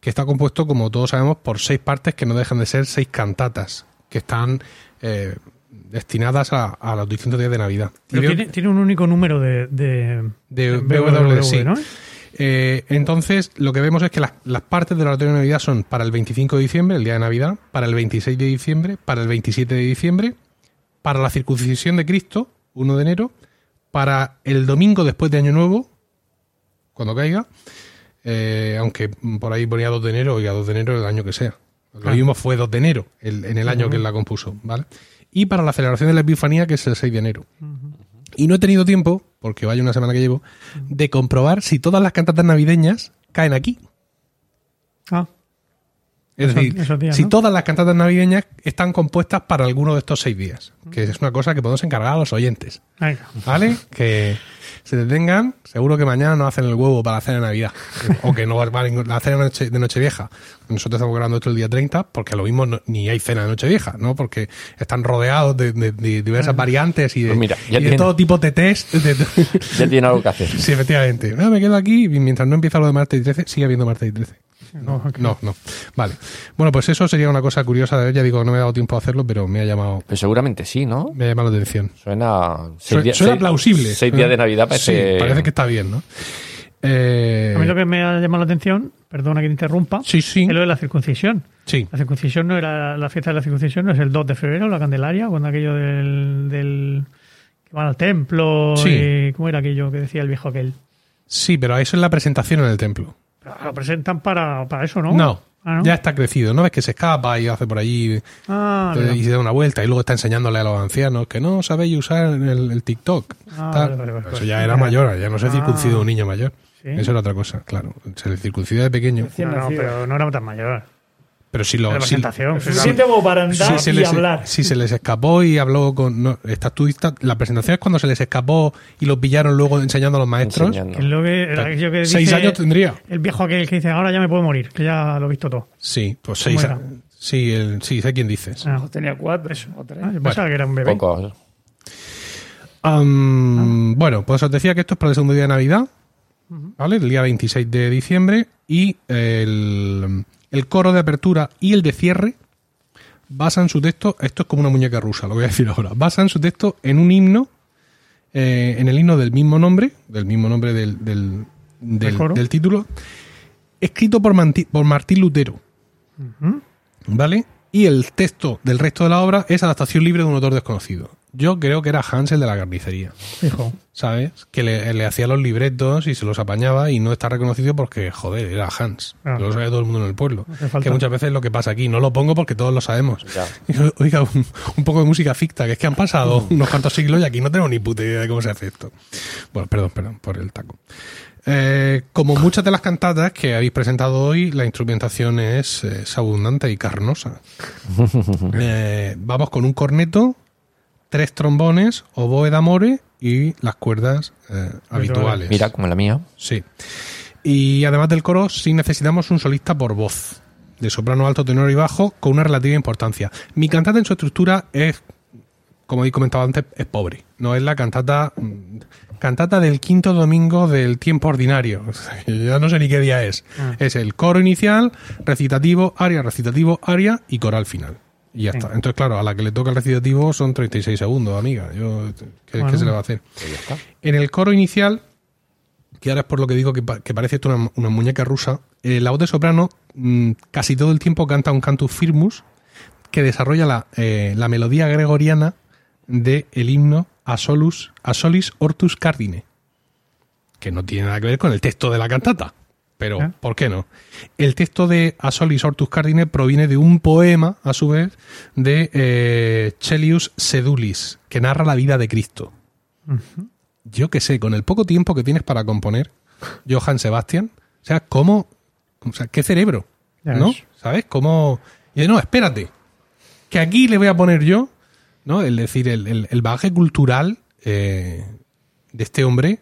que está compuesto, como todos sabemos, por seis partes que no dejan de ser seis cantatas, que están eh, destinadas a, a los distintos días de Navidad. Pero tiene, tiene un único número de, de, de WW, sí. ¿no? Eh, entonces, lo que vemos es que las, las partes del oratorio de Navidad son para el 25 de diciembre, el día de Navidad, para el 26 de diciembre, para el 27 de diciembre, para la circuncisión de Cristo, 1 de enero, para el domingo después de Año Nuevo, cuando caiga, eh, aunque por ahí ponía 2 de enero y a 2 de enero el año que sea. Lo Ah. mismo fue 2 de enero, el- en el año que él la compuso, ¿vale? Y para la celebración de la Epifanía, que es el 6 de enero. Y no he tenido tiempo, porque vaya una semana que llevo, de comprobar si todas las cantatas navideñas caen aquí. Ah, Es decir, esos días, si ¿no? todas las cantatas navideñas están compuestas para alguno de estos seis días, que es una cosa que podemos encargar a los oyentes, venga. ¿vale? que se detengan, seguro que mañana no hacen el huevo para la cena de Navidad, o que no va a cena de, noche, de Nochevieja. Nosotros estamos grabando esto el día 30, porque lo mismo no- ni hay cena de Nochevieja, ¿no? Porque están rodeados de, de- de diversas variantes y de, Pues mira, ya y de tiene- todo tipo de test. de- Ya tiene algo que hacer. Sí, efectivamente. No, me quedo aquí y mientras no empieza lo de martes y 13, sigue habiendo martes y 13. No. No, no. Vale. Bueno, pues eso sería una cosa curiosa de ver. Ya digo, no me he dado tiempo a hacerlo, pero me ha llamado, Pero seguramente sí, ¿no? me ha llamado la atención. Suena. Suena, días- suena seis- plausible. Seis días de Navidad parece. Sí, parece que está bien, ¿no? Eh, A mí lo que me ha llamado la atención, perdona que te interrumpa, Sí, sí. es lo de la circuncisión. Sí. La circuncisión no era la fiesta de la circuncisión, no es el 2 de febrero, la Candelaria, cuando aquello del, del que van al templo Sí. y cómo era aquello que decía el viejo aquel. Sí, pero eso es la presentación en el templo. Lo presentan para, para eso, ¿no? No. Ah, ¿no? Ya está crecido. ¿No ves que se escapa y hace por allí Ah, y se da una vuelta y luego está enseñándole a los ancianos que no sabéis usar el, el TikTok? Ah, Tal. vale, vale, vale. Eso ya era mayor, ya no se Ah. circuncida un niño mayor. Sí. Eso era otra cosa, claro. Se le circuncida de pequeño. No, no, pero no era tan mayor. Pero si lo. Si- presentación. Suficiente como para andar si se y les, hablar. si se les escapó y habló con. No, estás tú, está- la presentación es cuando se les escapó y los pillaron luego enseñando a los maestros. Enseñando. Que es lo que, era aquello que Seis dice años tendría. El viejo aquel que dice, ahora ya me puedo morir, que ya lo he visto todo. Sí, pues ¿Cómo seis años. Sí, el- sí, sé quién dices. Ah, Pues tenía cuatro o tres. ah, yo pensaba que era un bebé. Poco. Am, Bueno, pues os decía que esto es para el segundo día de Navidad, ¿vale? El día 26 de diciembre. Y el, el coro de apertura y el de cierre basan su texto. Esto es como una muñeca rusa, lo voy a decir ahora. Basan su texto en un himno, eh, en el himno del mismo nombre, del mismo nombre del, del, del- título, escrito por, Manti- por Martín Lutero. ¿Vale? Y el texto del resto de la obra es adaptación libre de un autor desconocido. Yo creo que era Hans el de la carnicería, Hijo. ¿sabes? Que le, le hacía los libretos y se los apañaba y no está reconocido porque, joder, era Hans. Ah. Lo sabe todo el mundo en el pueblo. Que muchas veces es lo que pasa aquí. No lo pongo porque todos lo sabemos. Ya. Oiga, un, un poco de música ficta, que es que han pasado unos cuantos siglos y aquí no tenemos ni puta idea de cómo se hace esto. Bueno, perdón, perdón, por el taco. Eh, como muchas de las cantatas que habéis presentado hoy, la instrumentación es, es abundante y carnosa. Eh, vamos con un corneto, tres trombones, oboe d'amore y las cuerdas eh, habituales. Mira, como la mía. Sí. Y además del coro, sí necesitamos un solista por voz, de soprano alto, tenor y bajo, con una relativa importancia. Mi cantata en su estructura es, como he comentado antes, es pobre. No es la cantata mm, cantata del quinto domingo del tiempo ordinario. Ya no sé ni qué día es. Ah. Es el coro inicial, recitativo, aria, recitativo, aria y coral final. Y ya está. Entonces, claro, a la que le toca el recitativo son 36 segundos, amiga. Yo, ¿qué, se le va a hacer? Pues. En el coro inicial, que ahora es por lo que digo que, pa- que parece esto una, una muñeca rusa, eh, la voz de soprano mm, casi todo el tiempo canta un cantus firmus que desarrolla la, eh, la melodía gregoriana del el himno a, solus, a solis ortus cardine, que no tiene nada que ver con el texto de la cantata. Pero, ¿Eh? ¿por qué no? El texto de A Solis Ortus Cardine proviene de un poema, a su vez, de eh, Chelius Sedulis, que narra la vida de Cristo yo qué sé, con el poco tiempo que tienes para componer, Johann Sebastian, O sea, ¿cómo? O sea, ¿qué cerebro? Ya ¿No? ves. ¿Sabes? ¿Cómo? Y de, no, espérate. Que aquí le voy a poner yo, ¿no? El decir, el, el- el bagaje cultural eh, de este hombre.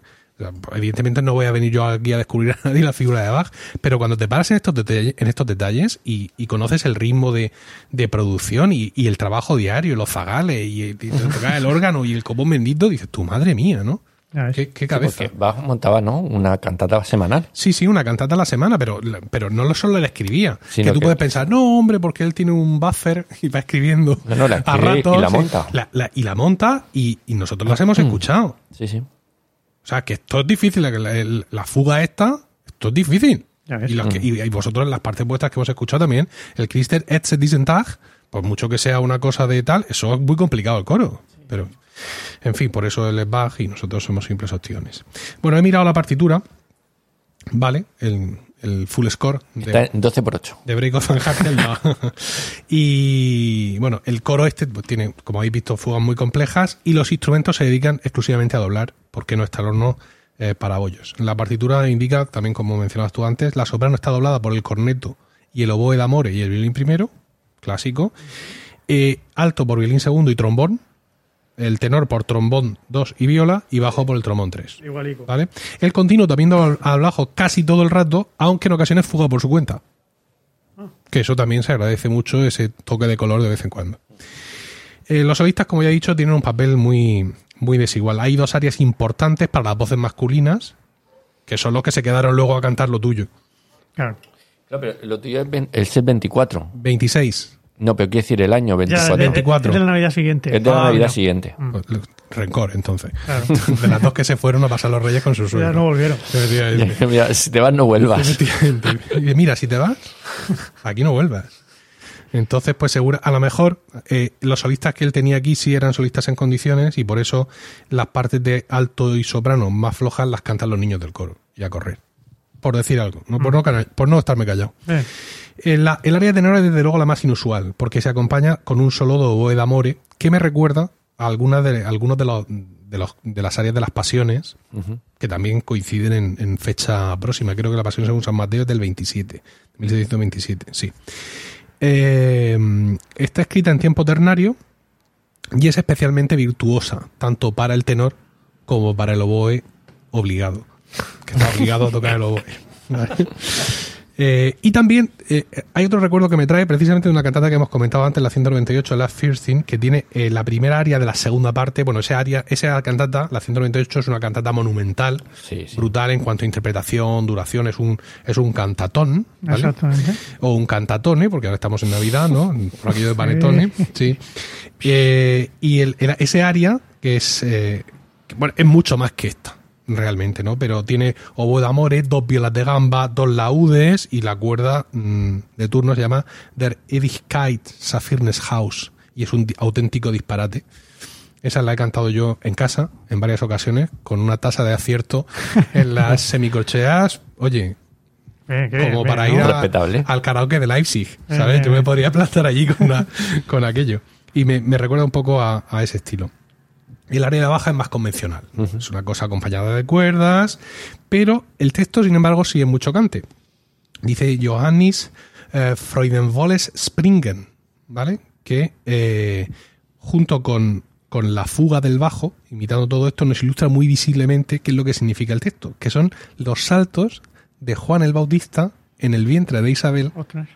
Evidentemente no voy a venir yo aquí a descubrir a nadie la figura de Bach, pero cuando te paras en estos detalles, en estos detalles y, y conoces el ritmo de, de producción y, y el trabajo diario, y los zagales y, y tocar el órgano y el copón bendito, dices, tu madre mía, ¿no? ¿Qué, qué Sí, cabeza? porque Bach montaba, ¿no? Una cantata semanal. Sí, sí, una cantata a la semana, pero, pero no lo solo le escribía. Sino que tú que- puedes pensar, no, hombre, porque él tiene un buffer y va escribiendo No, no, la a escribe y ratos. la sí. monta. La- la- y la monta y, y nosotros las hemos escuchado. Sí, sí. O sea, que esto es difícil, la, la- el- la fuga esta, esto es difícil. Y, los que- y- y vosotros en las partes vuestras que hemos escuchado también, el Christer Etze diesen Tag, por mucho que sea una cosa de tal, eso es muy complicado el coro. Pero, en fin, por eso él es Bach y nosotros somos simples opciones. Bueno, he mirado la partitura, vale, el, el full score de, Está en 12 por 8. de Break of Manhattan. no. y bueno, el coro este pues, tiene, como habéis visto, fugas muy complejas y los instrumentos se dedican exclusivamente a doblar, porque no está el horno eh, para bollos. La partitura indica, también como mencionabas tú antes, la soprano está doblada por el corneto y el oboe d'amore y el violín primero, clásico, eh, alto por violín segundo y trombón, el tenor por trombón 2 y viola y bajo por el trombón 3. Igualico. ¿Vale? El continuo también al, al bajo casi todo el rato, aunque en ocasiones fuga por su cuenta. Que eso también se agradece mucho, ese toque de color de vez en cuando. Eh, los solistas, como ya he dicho, tienen un papel muy, muy desigual. Hay dos áreas importantes para las voces masculinas, que son los que se quedaron luego a cantar lo tuyo. Claro. Claro, pero lo tuyo es el set 24. 26. No, pero quiere decir el año Ya, 24. de- de- 24. es de la Navidad siguiente. es de la Ah, Navidad no. siguiente. Pues, Rencor, entonces. Claro. De las dos que se fueron a pasar los reyes con sus suegros. Ya no volvieron. Efectivamente. Mira, si te vas, no vuelvas. Mira, si te vas, aquí no vuelvas. Entonces, pues seguro, a lo mejor eh, los solistas que él tenía aquí sí eran solistas en condiciones y por eso las partes de alto y soprano más flojas las cantan los niños del coro y a correr. Por decir algo, no, por, no, cana- por no estarme callado. Eh, En la- el área de tenor es desde luego la más inusual, porque se acompaña con un solo oboe d'amore que me recuerda a algunas de, algunos de, los, de, los, de las áreas de las pasiones, que también coinciden en, en fecha próxima. Creo que la pasión según San Mateo es del 27, 1627, sí. Eh, está escrita en tiempo ternario y es especialmente virtuosa, tanto para el tenor como para el oboe obligado, que está obligado a tocar el oboe. ¿vale? Eh, y también eh, hay otro recuerdo que me trae precisamente de una cantata que hemos comentado antes, la 198, la First Thing, que tiene eh, la primera área de la segunda parte. Bueno, esa área, esa cantata, la 198, es una cantata monumental, Sí, sí. brutal en cuanto a interpretación, duración, es un, es un cantatón, ¿vale? Exactamente. o un cantatone, porque ahora estamos en Navidad, ¿no? Por aquello de panetone, sí. Eh, y el, el- ese área, que es, eh, que, bueno, es mucho más que esta, realmente, ¿no? Pero tiene oboe d'amore, dos violas de gamba, dos laudes y la cuerda mm, de turno se llama Der Ewigkeit Saphirnes Haus y es un auténtico disparate. Esa la he cantado yo en casa en varias ocasiones con una tasa de acierto en las semicorcheas. Oye, bien, como bien, para ¿no? ir a- Respetable. al karaoke de Leipzig, ¿sabes? Eh, Yo me eh. podría plantar allí con, una- con aquello. Y me, me recuerda un poco a, a ese estilo. El área de baja es más convencional. Es una cosa acompañada de cuerdas, pero el texto, sin embargo, sí es muy chocante. Dice Johannes eh, Freudenvolles Springen, ¿vale? Que eh, junto con, con la fuga del bajo, imitando todo esto, nos ilustra muy visiblemente qué es lo que significa el texto, que son los saltos de Juan el Bautista en el vientre de Isabel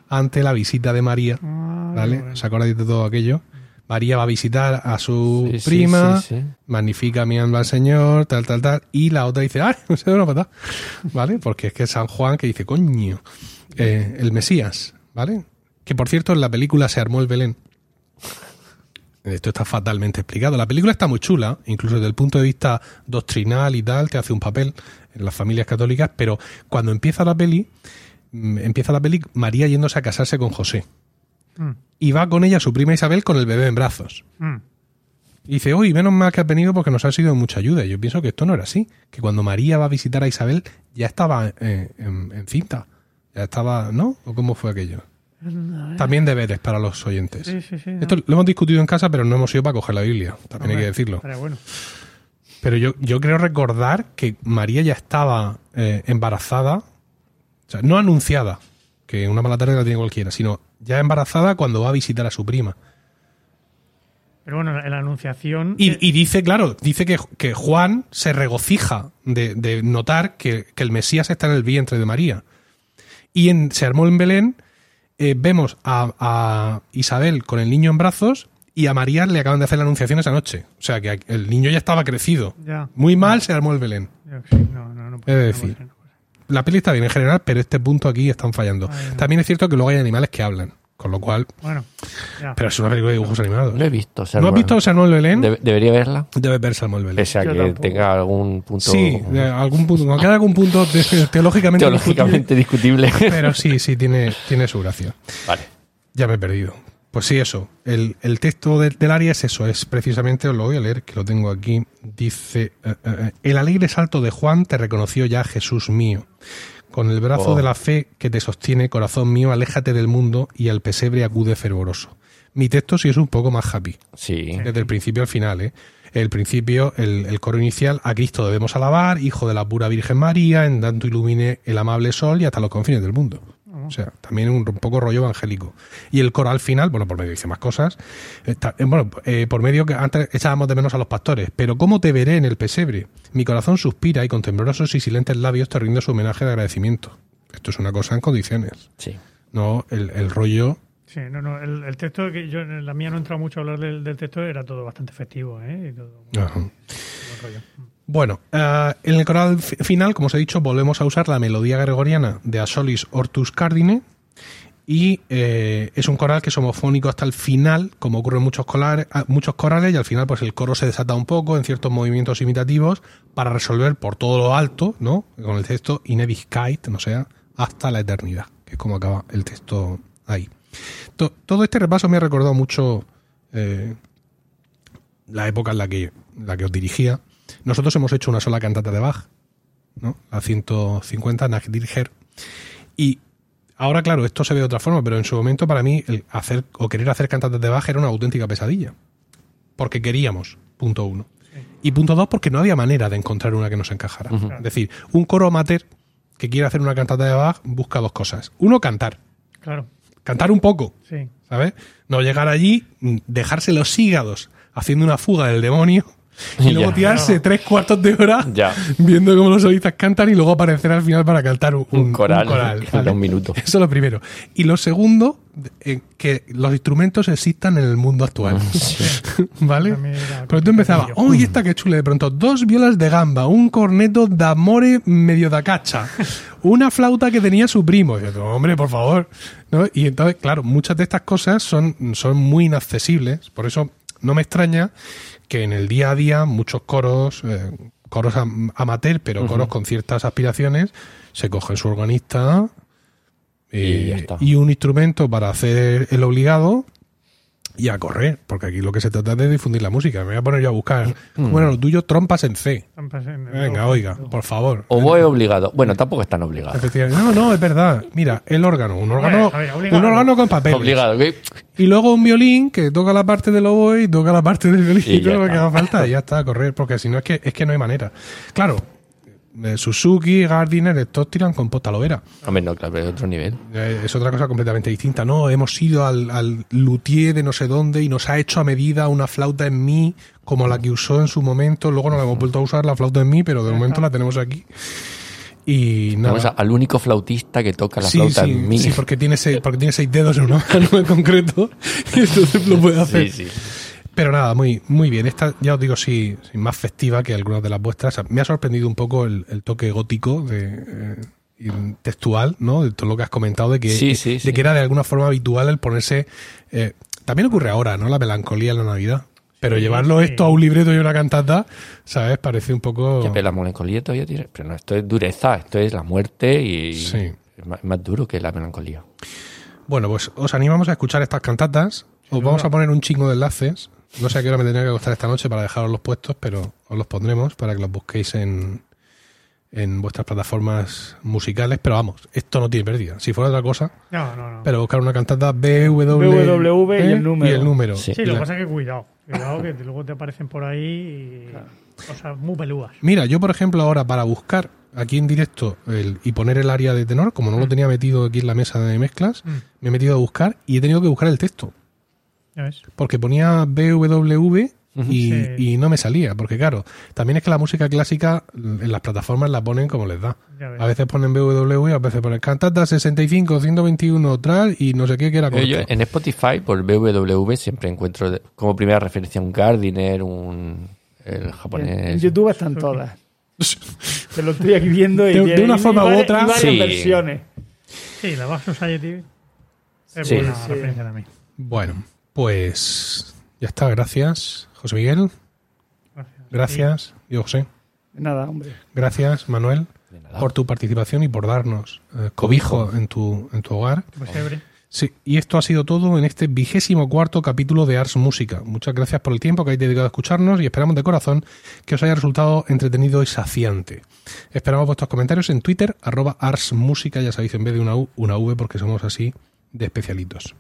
ante la visita de María. Ah, ¿Vale? bueno. ¿Os acordáis de todo aquello? María va a visitar a su Sí, prima, sí, sí. magnifica mi alma al Señor, tal, tal, tal, y la otra dice, ¡ay! Se da una patada, ¿vale? Porque es que es San Juan que dice, coño, eh, el Mesías, ¿vale? Que por cierto, en la película se armó el Belén. Esto está fatalmente explicado. La película está muy chula, incluso desde el punto de vista doctrinal y tal, te hace un papel en las familias católicas, pero cuando empieza la peli, mm, empieza la peli María yéndose a casarse con José. Mm, Y va con ella su prima Isabel con el bebé en brazos. mm. Y dice, uy, menos mal que has venido porque nos ha sido de mucha ayuda. Y yo pienso que esto no era así. Que cuando María va a visitar a Isabel ya estaba eh, en, en cinta. Ya estaba, ¿no? ¿O cómo fue aquello? También deberes para los oyentes. Sí, sí, sí. Esto lo hemos discutido en casa, pero no hemos ido para coger la Biblia. También hay que decirlo. Pero bueno. Pero yo, yo creo recordar que María ya estaba eh, embarazada O sea, no anunciada, que una mala tarde la tiene cualquiera, sino ya embarazada cuando va a visitar a su prima. Pero bueno, en la anunciación. Y, y dice, claro, dice que, que Juan se regocija de, de notar que, que el Mesías está en el vientre de María. Y en Se armó en Belén eh, vemos a, a Isabel con el niño en brazos y a María le acaban de hacer la anunciación esa noche. O sea que el niño ya estaba crecido. Ya. Muy mal se armó el Belén. ya, sí, no, no, no Es puede- no decir, puede La peli está bien en general, pero este punto aquí están fallando. Ay, no. También es cierto que luego hay animales que hablan, con lo cual... Bueno, ya. Pero es una película de dibujos animados. No he visto. ¿No has visto Se armó el Belén? debe- debería verla. Debes ver Salmo el Belén. Pese a Yo que tampoco. tenga algún punto Sí, de algún punto, aunque haya algún punto te- teológicamente, teológicamente discutible. discutible, pero sí, sí, tiene, tiene su gracia. vale. Ya me he perdido. Pues sí, eso. El, el texto del, del área es eso, es precisamente, os lo voy a leer, que lo tengo aquí. Dice, eh, eh, el alegre salto de Juan te reconoció ya, Jesús mío. Con el brazo Oh. de la fe que te sostiene, corazón mío, aléjate del mundo y al pesebre acude fervoroso. Mi texto sí es un poco más happy. Sí. Desde el principio al final, ¿eh? El principio, el, el coro inicial, a Cristo debemos alabar, hijo de la pura Virgen María, en tanto ilumine el amable sol y hasta los confines del mundo. O sea, también un, un poco rollo evangélico. Y el coro al final, bueno, por medio dice más cosas. está- eh, bueno, eh, por medio que antes echábamos de menos a los pastores. Pero ¿cómo te veré en el pesebre? Mi corazón suspira y con temblorosos y silentes labios te rindo su homenaje de agradecimiento. Esto es una cosa en condiciones. Sí. No el, el rollo Sí, no, no, el, el texto que yo, en la mía no he entrado mucho a hablar del, del texto, era todo bastante efectivo, ¿eh? Y todo, Ajá. buen rollo. Bueno, eh, en el coral fi- final, como os he dicho, volvemos a usar la melodía gregoriana de Asolis Ortus Cardine y eh, es un coral que es homofónico hasta el final, como ocurre en muchos, muchos corales, y al final pues el coro se desata un poco en ciertos movimientos imitativos para resolver por todo lo alto, ¿no? Con el texto Ineviscait, no sea, hasta la eternidad, que es como acaba el texto ahí. To- todo este repaso me ha recordado mucho eh, la época en la que, en la que os dirigía. Nosotros hemos hecho una sola cantata de Bach, ¿no? La 150 Nachdirger. Y ahora, claro, esto se ve de otra forma, pero en su momento para mí el hacer o querer hacer cantatas de Bach era una auténtica pesadilla. Porque queríamos, punto uno. Y punto dos, porque no había manera de encontrar una que nos encajara. Es decir, un coro amateur que quiere hacer una cantata de Bach busca dos cosas. Uno, cantar. Claro, Cantar un poco. sí. ¿sabes? No llegar allí, mm, dejarse los hígados haciendo una fuga del demonio y Ya. luego tirarse tres cuartos de hora Ya. viendo cómo los solistas cantan y luego aparecer al final para cantar un, Un coral, coral, un minuto. Eso es lo primero. Y lo segundo, eh, que los instrumentos existan en el mundo actual. ¿Vale? También era Pero tú empezabas, complicadillo. ¡uy, esta que chule! De pronto, dos violas de gamba, un corneto d'amore medio da cacha, una flauta que tenía su primo. Y yo, hombre, por favor. ¿No? Y entonces, claro, muchas de estas cosas son, son muy inaccesibles. Por eso no me extraña que en el día a día muchos coros, eh, coros am- amateur, pero coros con ciertas aspiraciones, se cogen su organista eh, y un instrumento para hacer el obligado y a correr, porque aquí lo que se trata es de difundir la música. Me voy a poner yo a buscar. Bueno, lo tuyo, trompas en C. Trampas en Venga, oiga, por favor. Oboe obligado. Bueno, tampoco es tan obligado. Efectivamente. No, no, es verdad. Mira, el órgano, un órgano, ver, un órgano con papel. Obligado. ¿qué? Y luego un violín que toca la parte del oboe y toca la parte del violín. Y todo lo que está. haga falta. Y ya está, a correr, porque si no es que, es que no hay manera. Claro, Suzuki, Gardiner, estos tiran con posta vera. Hombre, no, claro, es otro nivel. Eh, Es otra cosa completamente distinta. No, hemos ido al, al luthier de no sé dónde y nos ha hecho a medida una flauta en mi, como la que usó en su momento. Luego no la hemos vuelto a usar la flauta en mi, pero de momento la tenemos aquí. Y nada. Vamos a- al único flautista que toca la Sí, flauta sí, en mi. sí, porque tiene seis, porque tiene seis dedos en una mano en concreto y entonces lo puede hacer. Sí, sí. Pero nada, muy, muy bien. Esta, ya os digo, sí, sí, más festiva que algunas de las vuestras. Me ha sorprendido un poco el, el toque gótico de, eh, y textual, ¿no? De todo lo que has comentado, de que, Sí, sí, de sí. que era de alguna forma habitual el ponerse. eh, también ocurre ahora, ¿no? La melancolía en la Navidad. Pero Sí, llevarlo sí. esto a un libreto y una cantata, ¿sabes? Parece un poco. Ya, pero la melancolía todavía tiene. Pero no, esto es dureza, esto es la muerte y. Sí. Es más, es más duro que la melancolía. Bueno, pues os animamos a escuchar estas cantatas. Os vamos a poner un chingo de enlaces. No sé a qué hora me tendría que costar esta noche para dejaros los puestos, pero os los pondremos para que los busquéis en, en vuestras plataformas musicales. Pero vamos, esto no tiene pérdida. Si fuera otra cosa, No, no, no. pero buscar una cantata BW BW y el número. Y el número. Sí. sí, lo que pasa es que cuidado. Cuidado que luego te aparecen por ahí y cosas muy pelúas. Mira, yo por ejemplo ahora para buscar aquí en directo el- y poner el área de tenor, como no lo tenía metido aquí en la mesa de mezclas, Mm. me he metido a buscar y he tenido que buscar el texto. Porque ponía BWV y, Sí. y no me salía. Porque claro, también es que la música clásica en las plataformas la ponen como les da. A veces ponen BWV, a veces ponen cantata 65, 121, tal, y no sé qué que era corto. Yo en Spotify, por BWV, siempre encuentro como primera referencia un Gardiner, un el japonés. en YouTube están todas. Te lo estoy aquí viendo y De- una y forma u otra- varias Sí. versiones. Sí, la Bach Society es Sí. buena Sí. referencia también. Bueno, pues ya está. Gracias, José Miguel. Gracias. Gracias, yo José. Nada, hombre. Gracias, Manuel, De por tu participación y por darnos eh, cobijo en tu, en tu hogar. Sí, pues. Sí, y esto ha sido todo en este vigésimo cuarto capítulo de Ars Música. Muchas gracias por el tiempo que habéis dedicado a escucharnos y esperamos de corazón que os haya resultado entretenido y saciante. Esperamos vuestros comentarios en Twitter, arroba Ars Música, ya sabéis, en vez de una U, una V, porque somos así de especialitos.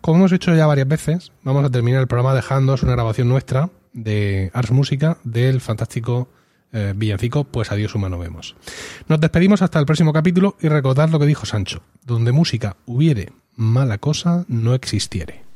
Como hemos hecho ya varias veces, vamos a terminar el programa dejándoos una grabación nuestra de Ars Música del fantástico eh, villancico Pues adiós humano vemos. Nos despedimos hasta el próximo capítulo y recordad lo que dijo Sancho, donde música hubiere, mala cosa no existiere.